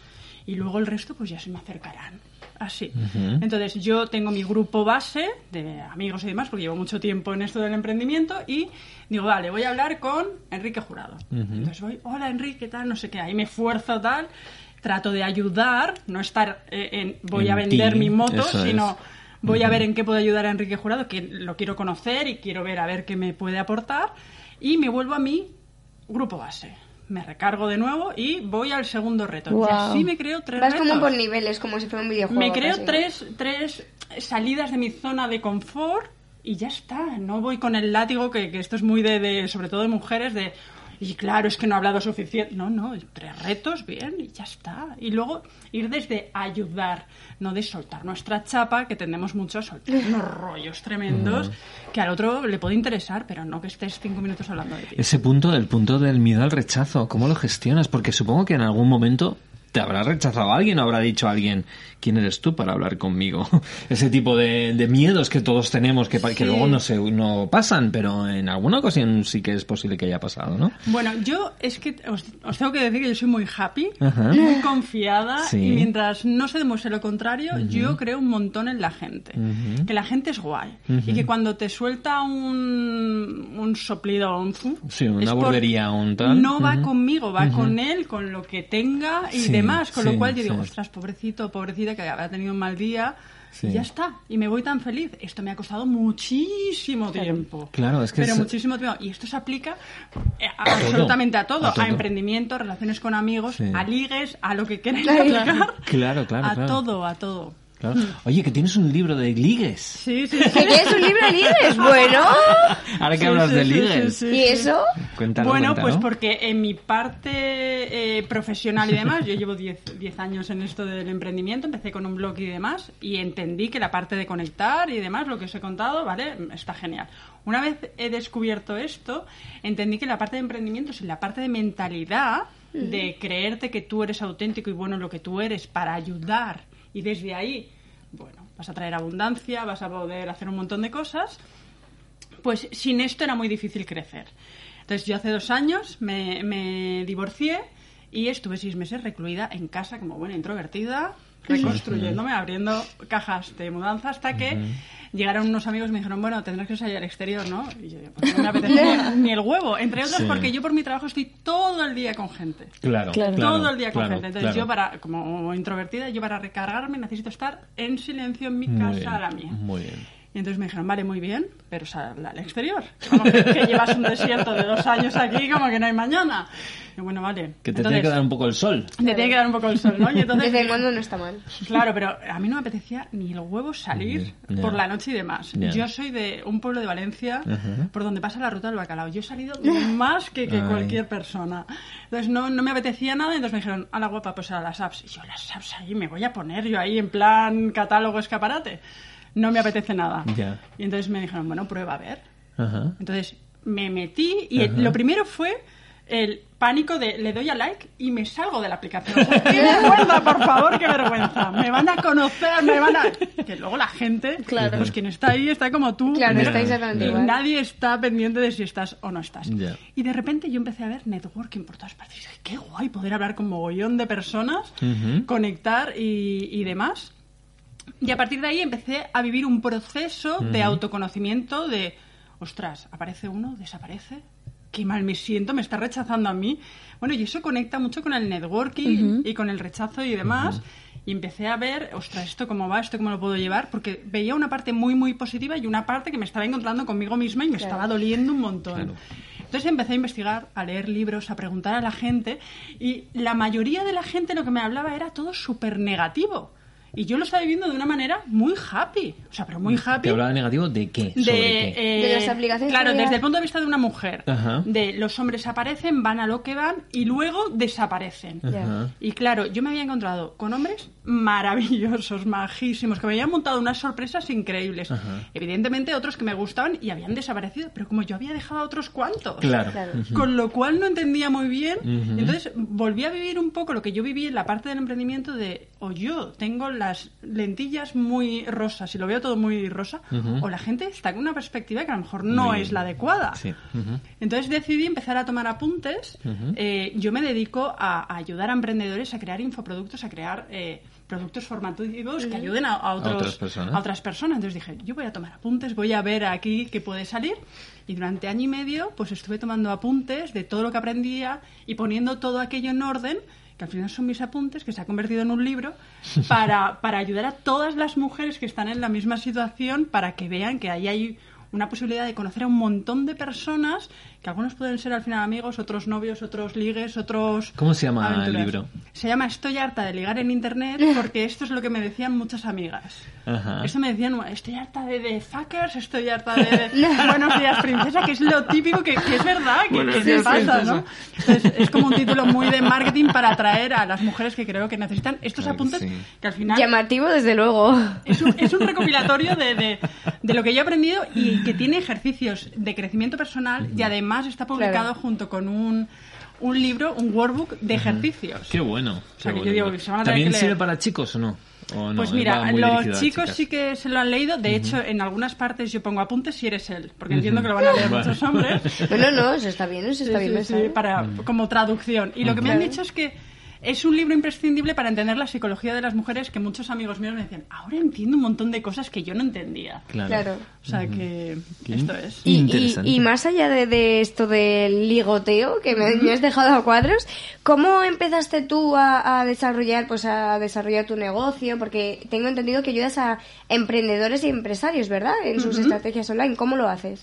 Y luego el resto, pues ya se me acercarán. Así. Entonces, yo tengo mi grupo base de amigos y demás, porque llevo mucho tiempo en esto del emprendimiento, y digo, vale, voy a hablar con Enrique Jurado. Entonces voy, hola Enrique, tal, no sé qué, ahí me esfuerzo, tal, trato de ayudar, no estar eh, en voy a En vender mi moto, eso es. sino voy a ver en qué puedo ayudar a Enrique Jurado, que lo quiero conocer y quiero ver a ver qué me puede aportar, y me vuelvo a mi grupo base. Me recargo de nuevo y voy al segundo reto. Y Guau. así me creo tres Vas retos. como por niveles, como si fuera un videojuego. Me creo casi. tres, tres salidas de mi zona de confort y ya está. No voy con el látigo, que, que esto es muy de, de- sobre todo de mujeres, de... Y claro, es que no he hablado suficiente. No, no, tres retos, bien, y ya está. Y luego ir desde ayudar, no de soltar nuestra chapa, que tendemos mucho a soltar unos rollos tremendos que al otro le puede interesar, pero no que estés cinco minutos hablando de ti. Ese punto, el punto del miedo al rechazo, ¿cómo lo gestionas? Porque supongo que en algún momento te habrá rechazado alguien o habrá dicho alguien, ¿quién eres tú para hablar conmigo? Ese tipo de, de miedos que todos tenemos que, pa- que Sí. luego no, se, no pasan, pero en alguna ocasión sí que es posible que haya pasado, ¿no? Bueno, yo es que os, os tengo que decir que yo soy muy happy, Ajá. muy confiada Sí. y mientras no se demuestre lo contrario, yo creo un montón en la gente. Que la gente es guay y que cuando te suelta un, un soplido o un fu, Sí, una o un tal. No va conmigo, va con él, con lo que tenga y Sí, demás. Con sí, lo cual yo digo, sí. ostras, pobrecito, pobrecita, que habrá tenido un mal día. Sí. Y ya está. Y me voy tan feliz. Esto me ha costado muchísimo tiempo. Claro, es que Pero es- muchísimo tiempo. Y esto se aplica eh, a- absolutamente a todo. a todo. emprendimiento, relaciones con amigos, Sí. a ligues, a lo que queráis aplicar. Claro, claro, A claro. todo, a todo. Claro. Oye, que tienes un libro de ligues. Sí, sí, ¿Que sí. tienes un libro de libros? Bueno. Ahora que Sí, hablas sí, de ligues. sí, sí. ¿Y eso? Cuéntalo, bueno, cuéntalo. pues porque en mi parte eh, profesional y demás, yo llevo 10 10 años en esto del emprendimiento, empecé con un blog y demás, y entendí que la parte de conectar y demás, lo que os he contado, ¿vale? Está genial. Una vez he descubierto esto, entendí que la parte de emprendimiento es la parte de mentalidad, de creerte que tú eres auténtico y bueno en lo que tú eres para ayudar, y desde ahí, bueno, vas a traer abundancia, vas a poder hacer un montón de cosas pues sin esto era muy difícil crecer. Entonces yo hace dos años me, me divorcié y estuve seis meses recluida en casa como buena introvertida, reconstruyéndome, abriendo cajas de mudanza hasta que llegaron unos amigos y me dijeron, bueno, tendrás que salir al exterior, ¿no? Y yo, pues no me apetece ni, el huevo. Entre otras Sí. porque yo por mi trabajo estoy todo el día con gente. Claro, Claro. todo el día con claro, gente. Entonces claro. yo para, como introvertida, yo para recargarme necesito estar en silencio en mi Muy casa, bien, a la mía. Muy bien. Y entonces me dijeron, vale, muy bien, pero sal al exterior. Como que, que llevas un desierto de dos años aquí, como que no hay mañana. Y bueno, vale. Que te Entonces, tiene que dar un poco el sol. me tiene que dar un poco el sol, ¿no? Y entonces, en cuando no está mal. Claro, pero a mí no me apetecía ni el huevo salir Ya. por la noche y demás. Ya. Yo soy de un pueblo de Valencia Ajá. por donde pasa la ruta del bacalao. Yo he salido más que, que cualquier persona. Entonces no, no me apetecía nada, entonces me dijeron, a la guapa, pues a las apps. Y yo, las apps ahí, me voy a poner yo ahí en plan catálogo escaparate. No me apetece nada. Y entonces me dijeron, bueno, prueba a ver. Entonces me metí y el- lo primero fue el pánico de le doy a like y me salgo de la aplicación. O sea, ¡Qué vergüenza, por favor, qué vergüenza! Me van a conocer, me van a... Que luego la gente, Claro. pues quien está ahí está como tú. Claro, Ya, está exactamente ya. Y nadie está pendiente de si estás o no estás. Y de repente yo empecé a ver networking por todas partes. Y dije, qué guay poder hablar con mogollón de personas, conectar y, y demás. Y a partir de ahí empecé a vivir un proceso de autoconocimiento de, ostras, aparece uno, desaparece, qué mal me siento, me está rechazando a mí. Bueno, y eso conecta mucho con el networking y con el rechazo y demás. Y empecé a ver, ostras, ¿esto cómo va? ¿Esto cómo lo puedo llevar? Porque veía una parte muy, muy positiva y una parte que me estaba encontrando conmigo misma y me estaba doliendo un montón. Entonces empecé a investigar, a leer libros, a preguntar a la gente y la mayoría de la gente lo que me hablaba era todo súper negativo. Y yo lo estaba viviendo de una manera muy happy. O sea, pero muy happy. ¿Te hablaba negativo de qué? De, ¿Sobre qué? eh, De las aplicaciones Claro, desde el punto de vista de una mujer. Ajá. De los hombres aparecen, van a lo que van y luego desaparecen. Y claro, yo me había encontrado con hombres maravillosos, majísimos, que me habían montado unas sorpresas increíbles. Evidentemente otros que me gustaban y habían desaparecido, pero como yo había dejado a otros cuantos. Claro. Claro. Con lo cual no entendía muy bien. Entonces volví a vivir un poco lo que yo viví en la parte del emprendimiento de o yo tengo las lentillas muy rosas y lo veo todo muy rosa, o la gente está con una perspectiva que a lo mejor no Muy- es la adecuada. Sí. Entonces decidí empezar a tomar apuntes. Eh, yo me dedico a, a ayudar a emprendedores a crear infoproductos, a crear eh, productos formativos que ayuden a, a otros- otras personas. a otras personas. Entonces dije, yo voy a tomar apuntes, voy a ver aquí qué puede salir. Y durante año y medio, pues estuve tomando apuntes de todo lo que aprendía y poniendo todo aquello en orden, que al final son mis apuntes, que se ha convertido en un libro, para, para ayudar a todas las mujeres que están en la misma situación, para que vean que ahí hay una posibilidad de conocer a un montón de personas, que algunos pueden ser al final amigos, otros novios, otros ligues, otros... ¿Cómo se llama el aventureros. libro? Se llama Estoy harta de ligar en Internet, porque esto es lo que me decían muchas amigas. Ajá. Esto me decían, estoy harta de, de fuckers, estoy harta de, de buenos días princesa, que es lo típico que, que es verdad, que, que me días, pasa, ¿no? Entonces, es como un título muy de marketing para atraer a las mujeres que creo que necesitan estos Claro que apuntes sí. que al final Llamativo, desde luego. es un, es un recopilatorio de, de- de lo que yo he aprendido y que tiene ejercicios de crecimiento personal y además está publicado Claro. junto con un, un libro, un workbook de ejercicios. Qué bueno. sea, qué que yo bueno. digo que se van a tener ¿También sirve para chicos o no? ¿O no? Pues mira, los chicos sí que se lo han leído. De hecho, en algunas partes yo pongo apuntes si eres él, porque entiendo que lo van a leer muchos hombres. No, no, no, eso está bien, eso está Sí, bien sí, sí, para, como traducción. Y lo que me han dicho es que es un libro imprescindible para entender la psicología de las mujeres, que muchos amigos míos me decían, ahora entiendo un montón de cosas que yo no entendía. Claro. Claro. O sea que Qué esto es. Y, y, Interesante. y más allá de, de esto del ligoteo, que me, me has dejado a cuadros, ¿cómo empezaste tú a, a desarrollar, pues a desarrollar tu negocio? Porque tengo entendido que ayudas a emprendedores y empresarios, ¿verdad? En sus estrategias online. ¿Cómo lo haces?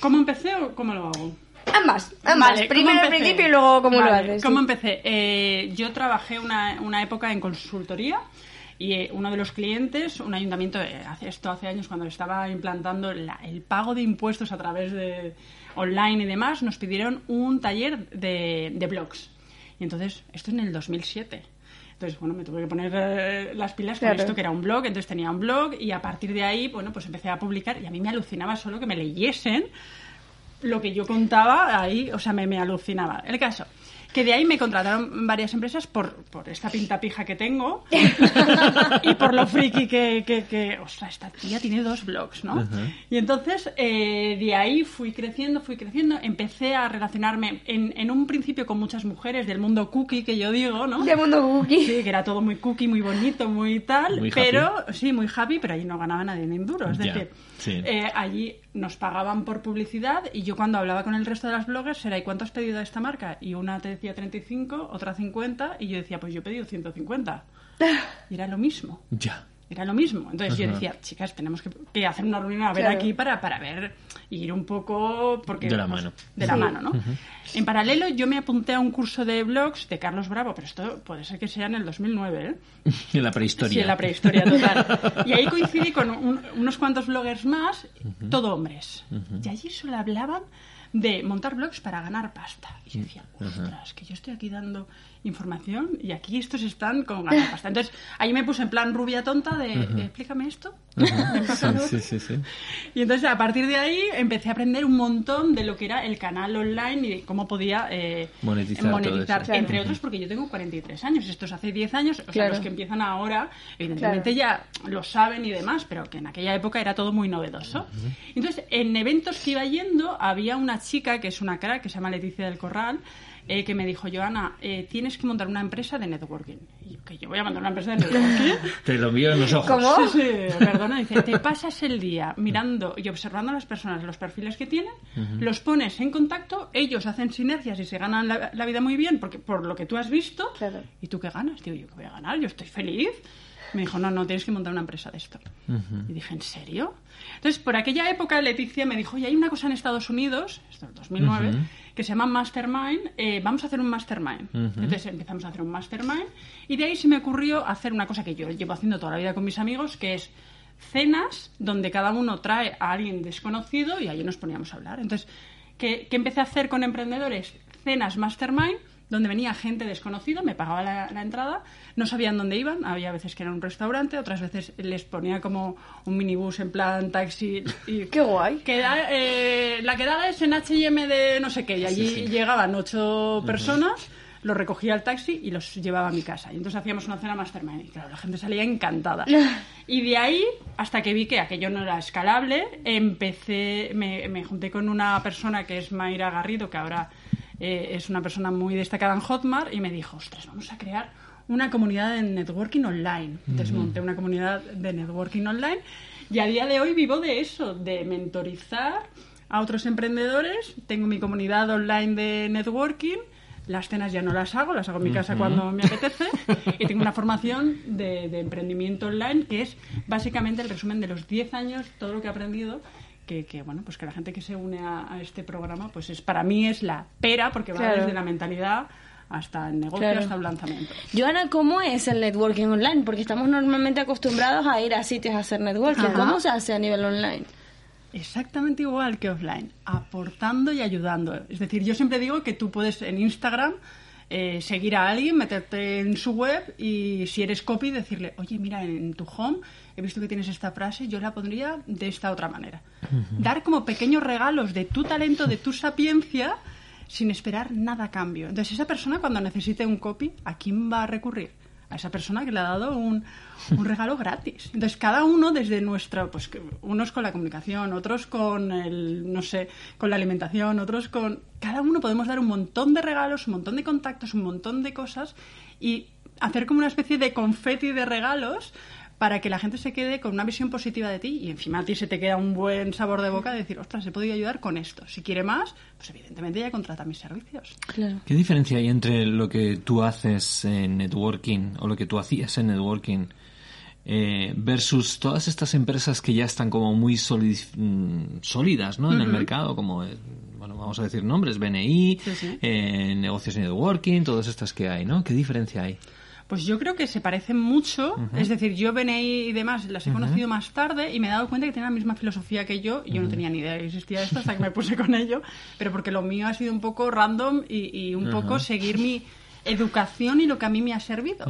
¿Cómo empecé o cómo lo hago? Ambas, ambas. Vale, ¿cómo Primero al principio y luego cómo lo Vale, haces. ¿Cómo sí. empecé? Eh, yo trabajé una, una época en consultoría y eh, uno de los clientes, un ayuntamiento, eh, hace esto hace años cuando estaba implantando la- el pago de impuestos a través de online y demás, nos pidieron un taller de, de blogs. Y entonces, esto en el 2007. Entonces, bueno, me tuve que poner eh, las pilas con Claro. esto que era un blog, entonces tenía un blog y a partir de ahí, bueno, pues empecé a publicar y a mí me alucinaba solo que me leyesen lo que yo contaba ahí, o sea, me, me alucinaba. El caso, que de ahí me contrataron varias empresas por, por esta pinta pija que tengo y por lo friki que, que, que, ostras, esta tía tiene dos blogs, ¿no? Y entonces, eh, de ahí fui creciendo, fui creciendo, empecé a relacionarme en, en un principio con muchas mujeres del mundo cookie, que yo digo, ¿no? De mundo cookie. Sí, que era todo muy cookie, muy bonito, muy tal, Muy happy. pero sí, muy happy, pero allí no ganaba nadie ni un duro. Es decir, sí. eh, allí nos pagaban por publicidad y yo cuando hablaba con el resto de las bloggers era ¿y cuánto has pedido a esta marca? Y una te decía 35, otra 50 y yo decía pues yo he pedido 150. Y era lo mismo. Ya. Era lo mismo. Entonces yo decía, chicas, tenemos que, que hacer una reunión a ver Claro. aquí para, para ver y ir un poco porque De la pues, mano. De la Sí. mano, ¿no? En paralelo yo me apunté a un curso de blogs de Carlos Bravo, pero esto puede ser que sea en el 2009, ¿eh? En la prehistoria. Sí, en la prehistoria total. Y ahí coincidí con un- unos cuantos bloggers más, todo hombres. Y allí solo hablaban de montar blogs para ganar pasta. Y yo decía, ostras, que yo estoy aquí dando información y aquí estos están con ganar pasta. Entonces ahí me puse en plan rubia tonta de, explícame esto. Sí, sí, sí, sí. Y entonces a partir de ahí empecé a aprender un montón de lo que era el canal online y de cómo podía eh, Monetizar todo eso. entre Claro. otros porque yo tengo 43 años, estos hace 10 años, o sea, los que empiezan ahora, evidentemente ya lo saben y demás, pero que en aquella época era todo muy novedoso. Entonces, en eventos que iba yendo, había una chica que es una crack, que se llama Leticia del Corral, eh, que me dijo, Joana, eh, tienes que montar una empresa de networking. Y yo, que yo voy a montar una empresa de networking. Te lo miro en los ojos. ¿Cómo? Sí, sí, perdona, dice, te pasas el día mirando y observando a las personas, los perfiles que tienen, los pones en contacto, ellos hacen sinergias y se ganan la, la vida muy bien porque por lo que tú has visto. Claro. ¿Y tú qué ganas? Digo, ¿yo qué voy a ganar? Yo estoy feliz. Me dijo, no, no, tienes que montar una empresa de esto. Y dije, ¿en serio? Entonces, por aquella época, Leticia me dijo, y hay una cosa en Estados Unidos, esto es el 2009, que se llama Mastermind, eh, vamos a hacer un Mastermind. Entonces empezamos a hacer un Mastermind, y de ahí se me ocurrió hacer una cosa que yo llevo haciendo toda la vida con mis amigos, que es cenas donde cada uno trae a alguien desconocido y ahí nos poníamos a hablar. Entonces, ¿qué, qué empecé a hacer con emprendedores? Cenas Mastermind, donde venía gente desconocida, me pagaba la, la entrada, no sabían dónde iban, había veces que era un restaurante, otras veces les ponía como un minibús en plan taxi. Y, Qué guay. Queda- eh, la quedada es en H&M de no sé qué, y allí llegaban ocho personas, los recogía el taxi y los llevaba a mi casa. Y entonces hacíamos una cena mastermind. Y claro, la gente salía encantada. Y de ahí, hasta que vi que aquello no era escalable, empecé, me, me junté con una persona que es Mayra Garrido, que ahora eh, es una persona muy destacada en Hotmart, y me dijo, ostras, vamos a crear una comunidad de networking online. Entonces monté una comunidad de networking online y a día de hoy vivo de eso, de mentorizar a otros emprendedores. Tengo mi comunidad online de networking. Las cenas ya no las hago, las hago en mi casa cuando me apetece. Y tengo una formación de, de emprendimiento online que es básicamente el resumen de los 10 años, todo lo que he aprendido. Que, que, bueno, pues que la gente que se une a, a este programa, pues es para mí es la pera, porque va Claro. desde la mentalidad hasta el negocio, Claro. hasta el lanzamiento. Joana, ¿cómo es el networking online? Porque estamos normalmente acostumbrados a ir a sitios a hacer networking. Ajá. ¿Cómo se hace a nivel online? Exactamente igual que offline, aportando y ayudando. Es decir, yo siempre digo que tú puedes en Instagram eh, seguir a alguien, meterte en su web y si eres copy decirle, oye, mira, en tu home he visto que tienes esta frase, yo la pondría de esta otra manera. Dar como pequeños regalos de tu talento, de tu sapiencia, sin esperar nada a cambio. Entonces, esa persona cuando necesite un copy, ¿a quién va a recurrir? A esa persona que le ha dado un, un regalo gratis. Entonces, cada uno desde nuestra, pues unos con la comunicación, otros con el, no sé, con la alimentación, otros con... Cada uno podemos dar un montón de regalos, un montón de contactos, un montón de cosas y hacer como una especie de confeti de regalos para que la gente se quede con una visión positiva de ti y encima a ti se te queda un buen sabor de boca de decir, ostras, he podido ayudar con esto. Si quiere más, pues evidentemente ya contrata mis servicios. Claro. ¿Qué diferencia hay entre lo que tú haces en networking o lo que tú hacías en networking eh, versus todas estas empresas que ya están como muy mm, sólidas ¿no? en el mercado, como, eh, bueno, vamos a decir nombres, BNI, Sí, sí. eh, negocios y networking, todas estas que hay, ¿no? ¿Qué diferencia hay? Pues yo creo que se parecen mucho. Es decir, yo BNI y demás las he conocido más tarde y me he dado cuenta que tienen la misma filosofía que yo. Y yo no tenía ni idea de que existía esto hasta que me puse con ello. Pero porque lo mío ha sido un poco random y, y un poco seguir mi educación y lo que a mí me ha servido.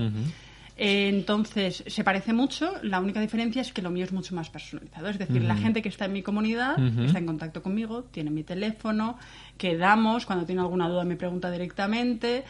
Eh, Entonces, se parece mucho. La única diferencia es que lo mío es mucho más personalizado. Es decir, la gente que está en mi comunidad está en contacto conmigo, tiene mi teléfono, quedamos, cuando tiene alguna duda me pregunta directamente.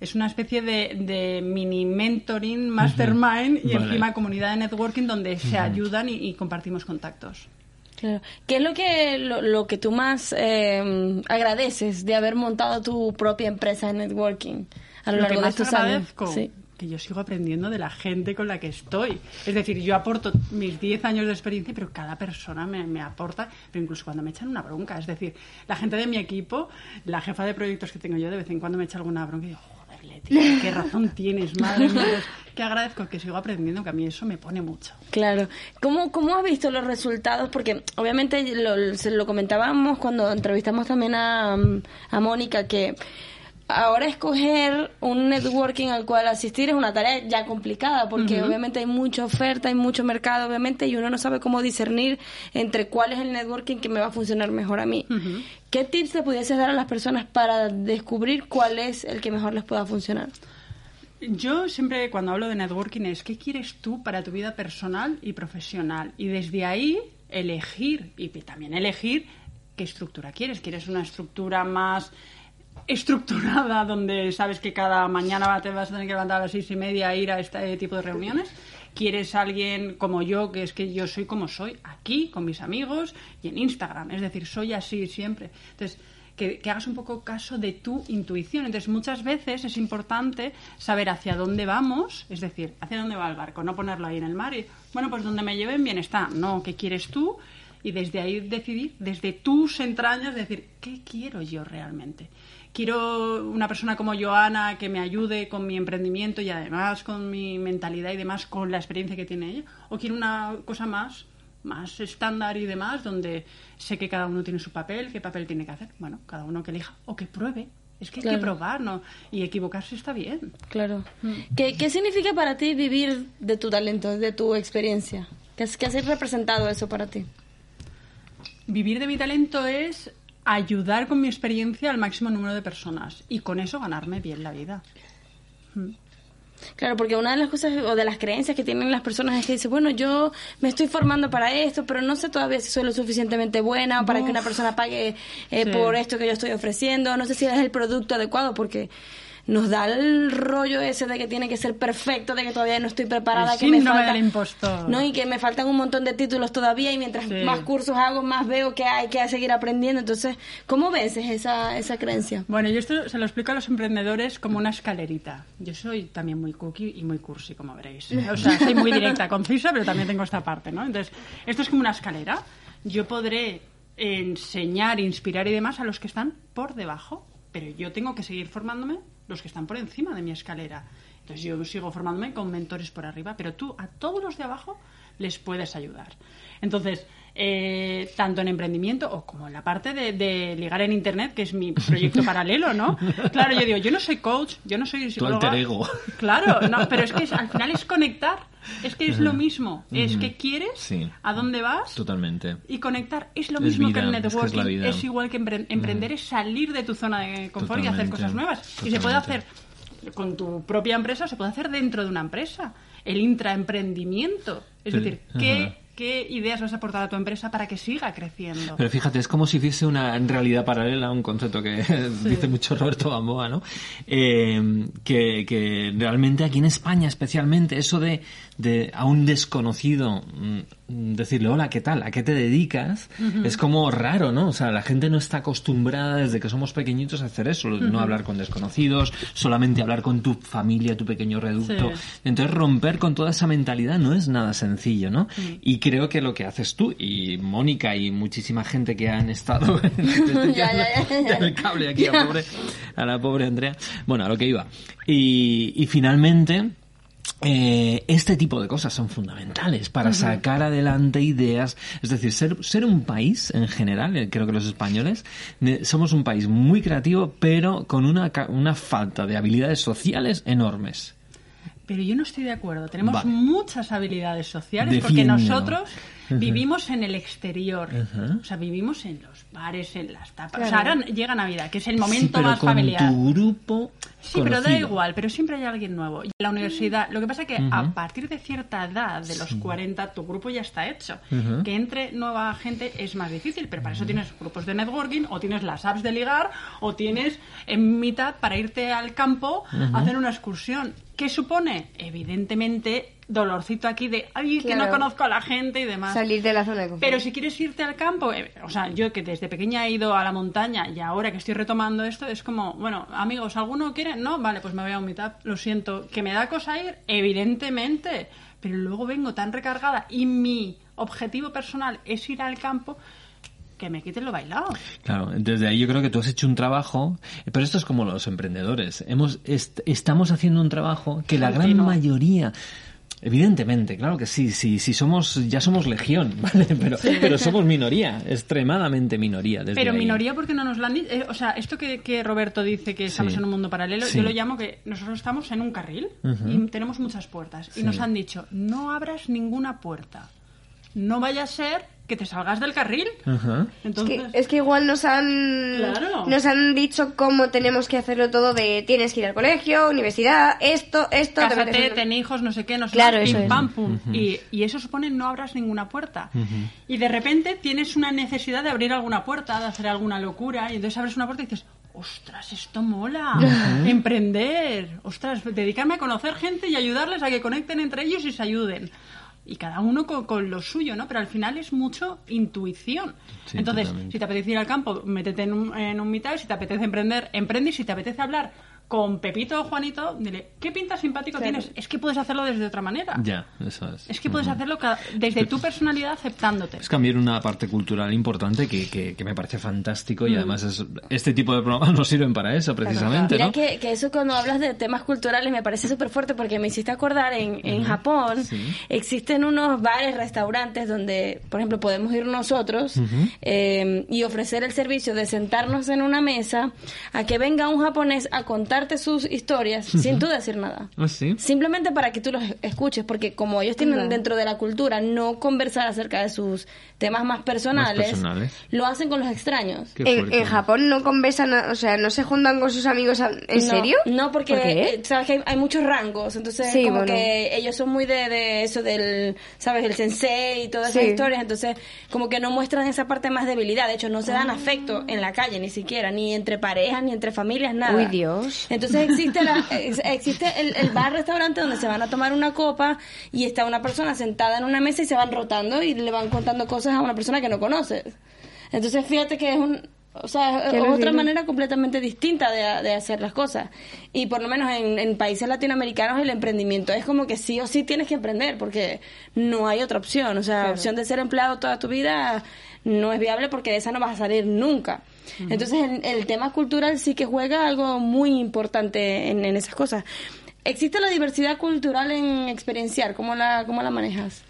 Es una especie de, de mini mentoring, mastermind y Vale. encima comunidad de networking donde se ayudan y, y compartimos contactos. Claro. ¿Qué es lo que, lo, lo que tú más eh, agradeces de haber montado tu propia empresa de networking a lo, Lo que largo de estos años? agradezco, Sí. que yo sigo aprendiendo de la gente con la que estoy. Es decir, yo aporto mis 10 años de experiencia, pero cada persona me, me aporta, pero incluso cuando me echan una bronca. Es decir, la gente de mi equipo, la jefa de proyectos que tengo yo, de vez en cuando me echa alguna bronca y digo, qué razón tienes, madre mía. Que agradezco que sigo aprendiendo, que a mí eso me pone mucho. Claro. ¿Cómo, ¿Cómo has visto los resultados? Porque obviamente lo, se lo comentábamos cuando entrevistamos también a, a Mónica que ahora escoger un networking al cual asistir es una tarea ya complicada porque obviamente hay mucha oferta, hay mucho mercado obviamente y uno no sabe cómo discernir entre cuál es el networking que me va a funcionar mejor a mí. ¿Qué tips le pudieses dar a las personas para descubrir cuál es el que mejor les pueda funcionar? Yo siempre cuando hablo de networking es qué quieres tú para tu vida personal y profesional y desde ahí elegir y también elegir qué estructura quieres. ¿Quieres una estructura más estructurada donde sabes que cada mañana te vas a tener que levantar a las seis y media a ir a este tipo de reuniones? ¿Quieres alguien como yo, que es que yo soy como soy, aquí, con mis amigos y en Instagram? Es decir, soy así siempre. Entonces, que, hagas un poco caso de tu intuición. Entonces, muchas veces es importante saber hacia dónde vamos, es decir, hacia dónde va el barco, no ponerlo ahí en el mar y, bueno, pues donde me lleven bien está. No, ¿qué quieres tú? Y desde ahí decidir, desde tus entrañas, decir, ¿qué quiero yo realmente? Quiero una persona como Joana que me ayude con mi emprendimiento y además con mi mentalidad y demás, con la experiencia que tiene ella, o quiero una cosa más más estándar y demás, donde sé que cada uno tiene su papel, qué papel tiene que hacer. Bueno, cada uno que elija o que pruebe. Es que hay que probar, ¿no? Y equivocarse está bien. Claro. ¿Qué, ¿Qué, significa para ti vivir de tu talento, de tu experiencia? ¿Qué, qué has representado eso para ti? Vivir de mi talento es ayudar con mi experiencia al máximo número de personas y con eso ganarme bien la vida. Claro, porque una de las cosas o de las creencias que tienen las personas es que dice, bueno, yo me estoy formando para esto, pero no sé todavía si soy lo suficientemente buena para que una persona pague eh, por esto que yo estoy ofreciendo, no sé si es el producto adecuado, porque nos da el rollo ese de que tiene que ser perfecto, de que todavía no estoy preparada, que me falta, impostor. ¿no? Y que me faltan un montón de títulos todavía y mientras más cursos hago, más veo que hay que seguir aprendiendo. Entonces, ¿cómo vences esa, esa creencia? Bueno, yo esto se lo explico a los emprendedores como una escalerita. Yo soy también muy cookie y muy cursi, como veréis. O sea, soy muy directa, concisa, pero también tengo esta parte, ¿no? Entonces, esto es como una escalera. Yo podré enseñar, inspirar y demás a los que están por debajo, pero yo tengo que seguir formándome los que están por encima de mi escalera. Entonces yo sigo formándome con mentores por arriba, pero tú a todos los de abajo les puedes ayudar. Entonces, eh, tanto en emprendimiento o como en la parte de, ligar en Internet, que es mi proyecto paralelo, ¿no? Claro, yo digo, yo no soy coach, yo no soy psicóloga. Claro, no, pero es que al final es conectar, es que es lo mismo, es que quieres, a dónde vas. Totalmente. Y conectar es lo mismo que el networking, es, igual que emprender, es salir de tu zona de confort y hacer cosas nuevas. Y se puede hacer con tu propia empresa, se puede hacer dentro de una empresa. El intraemprendimiento. Es decir, ¿qué qué ideas vas a aportar a tu empresa para que siga creciendo. Pero fíjate, es como si fuese una realidad paralela, un concepto que dice mucho Roberto Gamboa, ¿no? Eh, que, que, realmente aquí en España especialmente eso de, de a un desconocido mm, decirle hola, ¿qué tal? ¿A qué te dedicas? Es como raro, ¿no? O sea, la gente no está acostumbrada desde que somos pequeñitos a hacer eso, no hablar con desconocidos, solamente hablar con tu familia, tu pequeño reducto. Entonces romper con toda esa mentalidad no es nada sencillo, ¿no? Y creo que lo que haces tú y Mónica y muchísima gente que han estado ya, el cable aquí a, pobre, a la pobre Andrea. Bueno, a lo que iba. Y, y finalmente eh, este tipo de cosas son fundamentales para sacar adelante ideas. Es decir, ser, ser un país en general, eh, creo que los españoles, somos un país muy creativo, pero con una, una falta de habilidades sociales enormes. Pero yo no estoy de acuerdo. Tenemos muchas habilidades sociales porque nosotros vivimos en el exterior. O sea, vivimos en los bares, en las tapas. O sea, ahora llega Navidad, que es el momento más familiar. Tu grupo. Sí, pero da igual, pero siempre hay alguien nuevo. Y en la universidad, lo que pasa es que a partir de cierta edad, de los 40, tu grupo ya está hecho. Que entre nueva gente es más difícil, pero para eso tienes grupos de networking, o tienes las apps de ligar, o tienes en mitad para irte al campo a hacer una excursión. ¿Qué supone? Evidentemente, dolorcito aquí de, ay, que no conozco a la gente y demás. Salir de la zona de confort. Pero si quieres irte al campo, eh, o sea, yo que desde pequeña he ido a la montaña y ahora que estoy retomando esto, es como, bueno, amigos, ¿alguno quiere? No, vale, pues me voy a un meetup, lo siento. ¿Que me da cosa ir? Evidentemente. Pero luego vengo tan recargada y mi objetivo personal es ir al campo que me quiten lo bailado. Claro, desde ahí yo creo que tú has hecho un trabajo, pero esto es como los emprendedores. Hemos, estamos haciendo un trabajo que la gran mayoría Evidentemente, claro que sí, sí, sí somos, ya somos legión, ¿vale? Pero, pero somos minoría, extremadamente minoría. Desde pero minoría porque no nos lo han dicho. Eh, o sea, esto que, que, Roberto dice que estamos en un mundo paralelo, yo lo llamo que nosotros estamos en un carril y tenemos muchas puertas. Y nos han dicho, no abras ninguna puerta. No vaya a ser que te salgas del carril. es, que, igual nos han nos han dicho cómo tenemos que hacerlo todo de tienes que ir al colegio, universidad, esto, esto... Cásate, ten hijos, no sé qué, no sé claro, pim, pam, pum. y, y, eso supone no abras ninguna puerta. Y de repente tienes una necesidad de abrir alguna puerta, de hacer alguna locura, y entonces abres una puerta y dices, ostras, esto mola, emprender, ostras, dedicarme a conocer gente y ayudarles a que conecten entre ellos y se ayuden y cada uno con, con lo suyo, ¿no? Pero al final es mucho intuición. Sí, Entonces, totalmente. si te apetece ir al campo, métete en un, en un mitad, si te apetece emprender, emprende, y si te apetece hablar con Pepito o Juanito, dile, ¿qué pinta simpático tienes? Es que puedes hacerlo desde otra manera. Ya, eso es. Es que puedes hacerlo desde tu personalidad aceptándote. Es cambiar una parte cultural importante que, que, que me parece fantástico Mm. y además es, este tipo de programas nos sirven para eso precisamente, Mira ¿no? que, que eso cuando hablas de temas culturales me parece súper fuerte porque me hiciste acordar en, en Japón Sí. existen unos bares, restaurantes donde, por ejemplo, podemos ir nosotros eh, y ofrecer el servicio de sentarnos en una mesa a que venga un japonés a contarte sus historias sin tú decir nada. Ah, sí. Simplemente para que tú los escuches, porque como ellos tienen dentro de la cultura no conversar acerca de sus temas más personales, personales. lo hacen con los extraños. En, Japón no conversan, o sea, no se juntan con sus amigos. a- ¿En No, serio? No, porque eh, sabes que hay, hay muchos rangos, entonces Sí, como bueno. que ellos son muy de, de eso del, sabes, el sensei y todas esas historias, entonces como que no muestran esa parte más debilidad, de hecho no se dan afecto en la calle ni siquiera, ni entre parejas, ni entre familias, nada. Uy, Dios. Entonces existe la, ex- existe el, el bar restaurante donde se van a tomar una copa y está una persona sentada en una mesa y se van rotando y le van contando cosas a una persona que no conoces. Entonces fíjate que es un o sea, es otra manera completamente distinta de, de hacer las cosas. Y por lo menos en, en países latinoamericanos el emprendimiento es como que sí o sí tienes que emprender porque no hay otra opción. O sea, la opción de ser empleado toda tu vida no es viable porque de esa no vas a salir nunca. Entonces el, el tema cultural sí que juega algo muy importante en, en esas cosas. ¿Existe la diversidad cultural en experienciar? ¿Cómo la, cómo la manejas?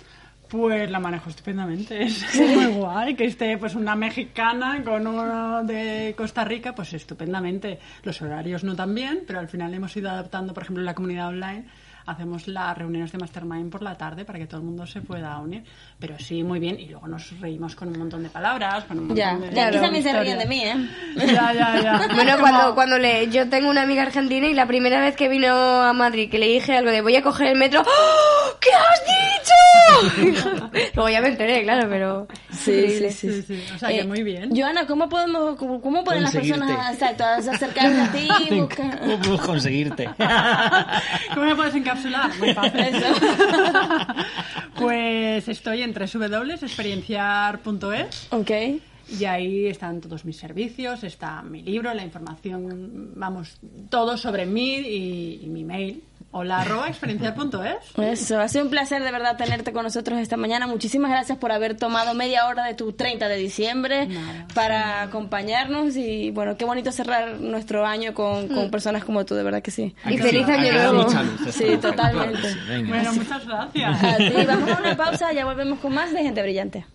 Pues la manejo estupendamente. Es muy guay que esté pues una mexicana con uno de Costa Rica, pues estupendamente. Los horarios no tan bien, pero al final hemos ido adaptando, por ejemplo, la comunidad online hacemos las reuniones de mastermind por la tarde para que todo el mundo se pueda unir. Pero sí, muy bien. Y luego nos reímos con un montón de palabras, con un montón Ya, de de también se ríen de mí, ¿eh? Ya, ya, ya. Bueno, Como- cuando, cuando le, yo tengo una amiga argentina y la primera vez que vino a Madrid que le dije algo de voy a coger el metro, ¡Oh! ¿qué has dicho? Luego ya me enteré, claro, pero... Sí, sí, sí. Sí, sí. O sea, que Eh, muy bien. Joana, ¿cómo podemos, cómo, cómo pueden las personas exacto, acercarse a ti? buscar- ¿Cómo puedo conseguirte? ¿Cómo me puedes encapsular? Muy fácil. pues estoy en www.experienciar.es Ok. y ahí están todos mis servicios, está mi libro, la información, vamos, todo sobre mí y, y mi mail. Hola arroba experienciar.es. Eso, ha sido un placer de verdad tenerte con nosotros esta mañana. Muchísimas gracias por haber tomado media hora de tu 30 de diciembre Nada. para acompañarnos y bueno, qué bonito cerrar nuestro año con, con personas como tú, de verdad que sí. Y feliz año nuevo. mucha luz, esta Sí, mujer, totalmente. Bueno, muchas gracias. A ti, vamos a una pausa, ya volvemos con más de Gente Brillante.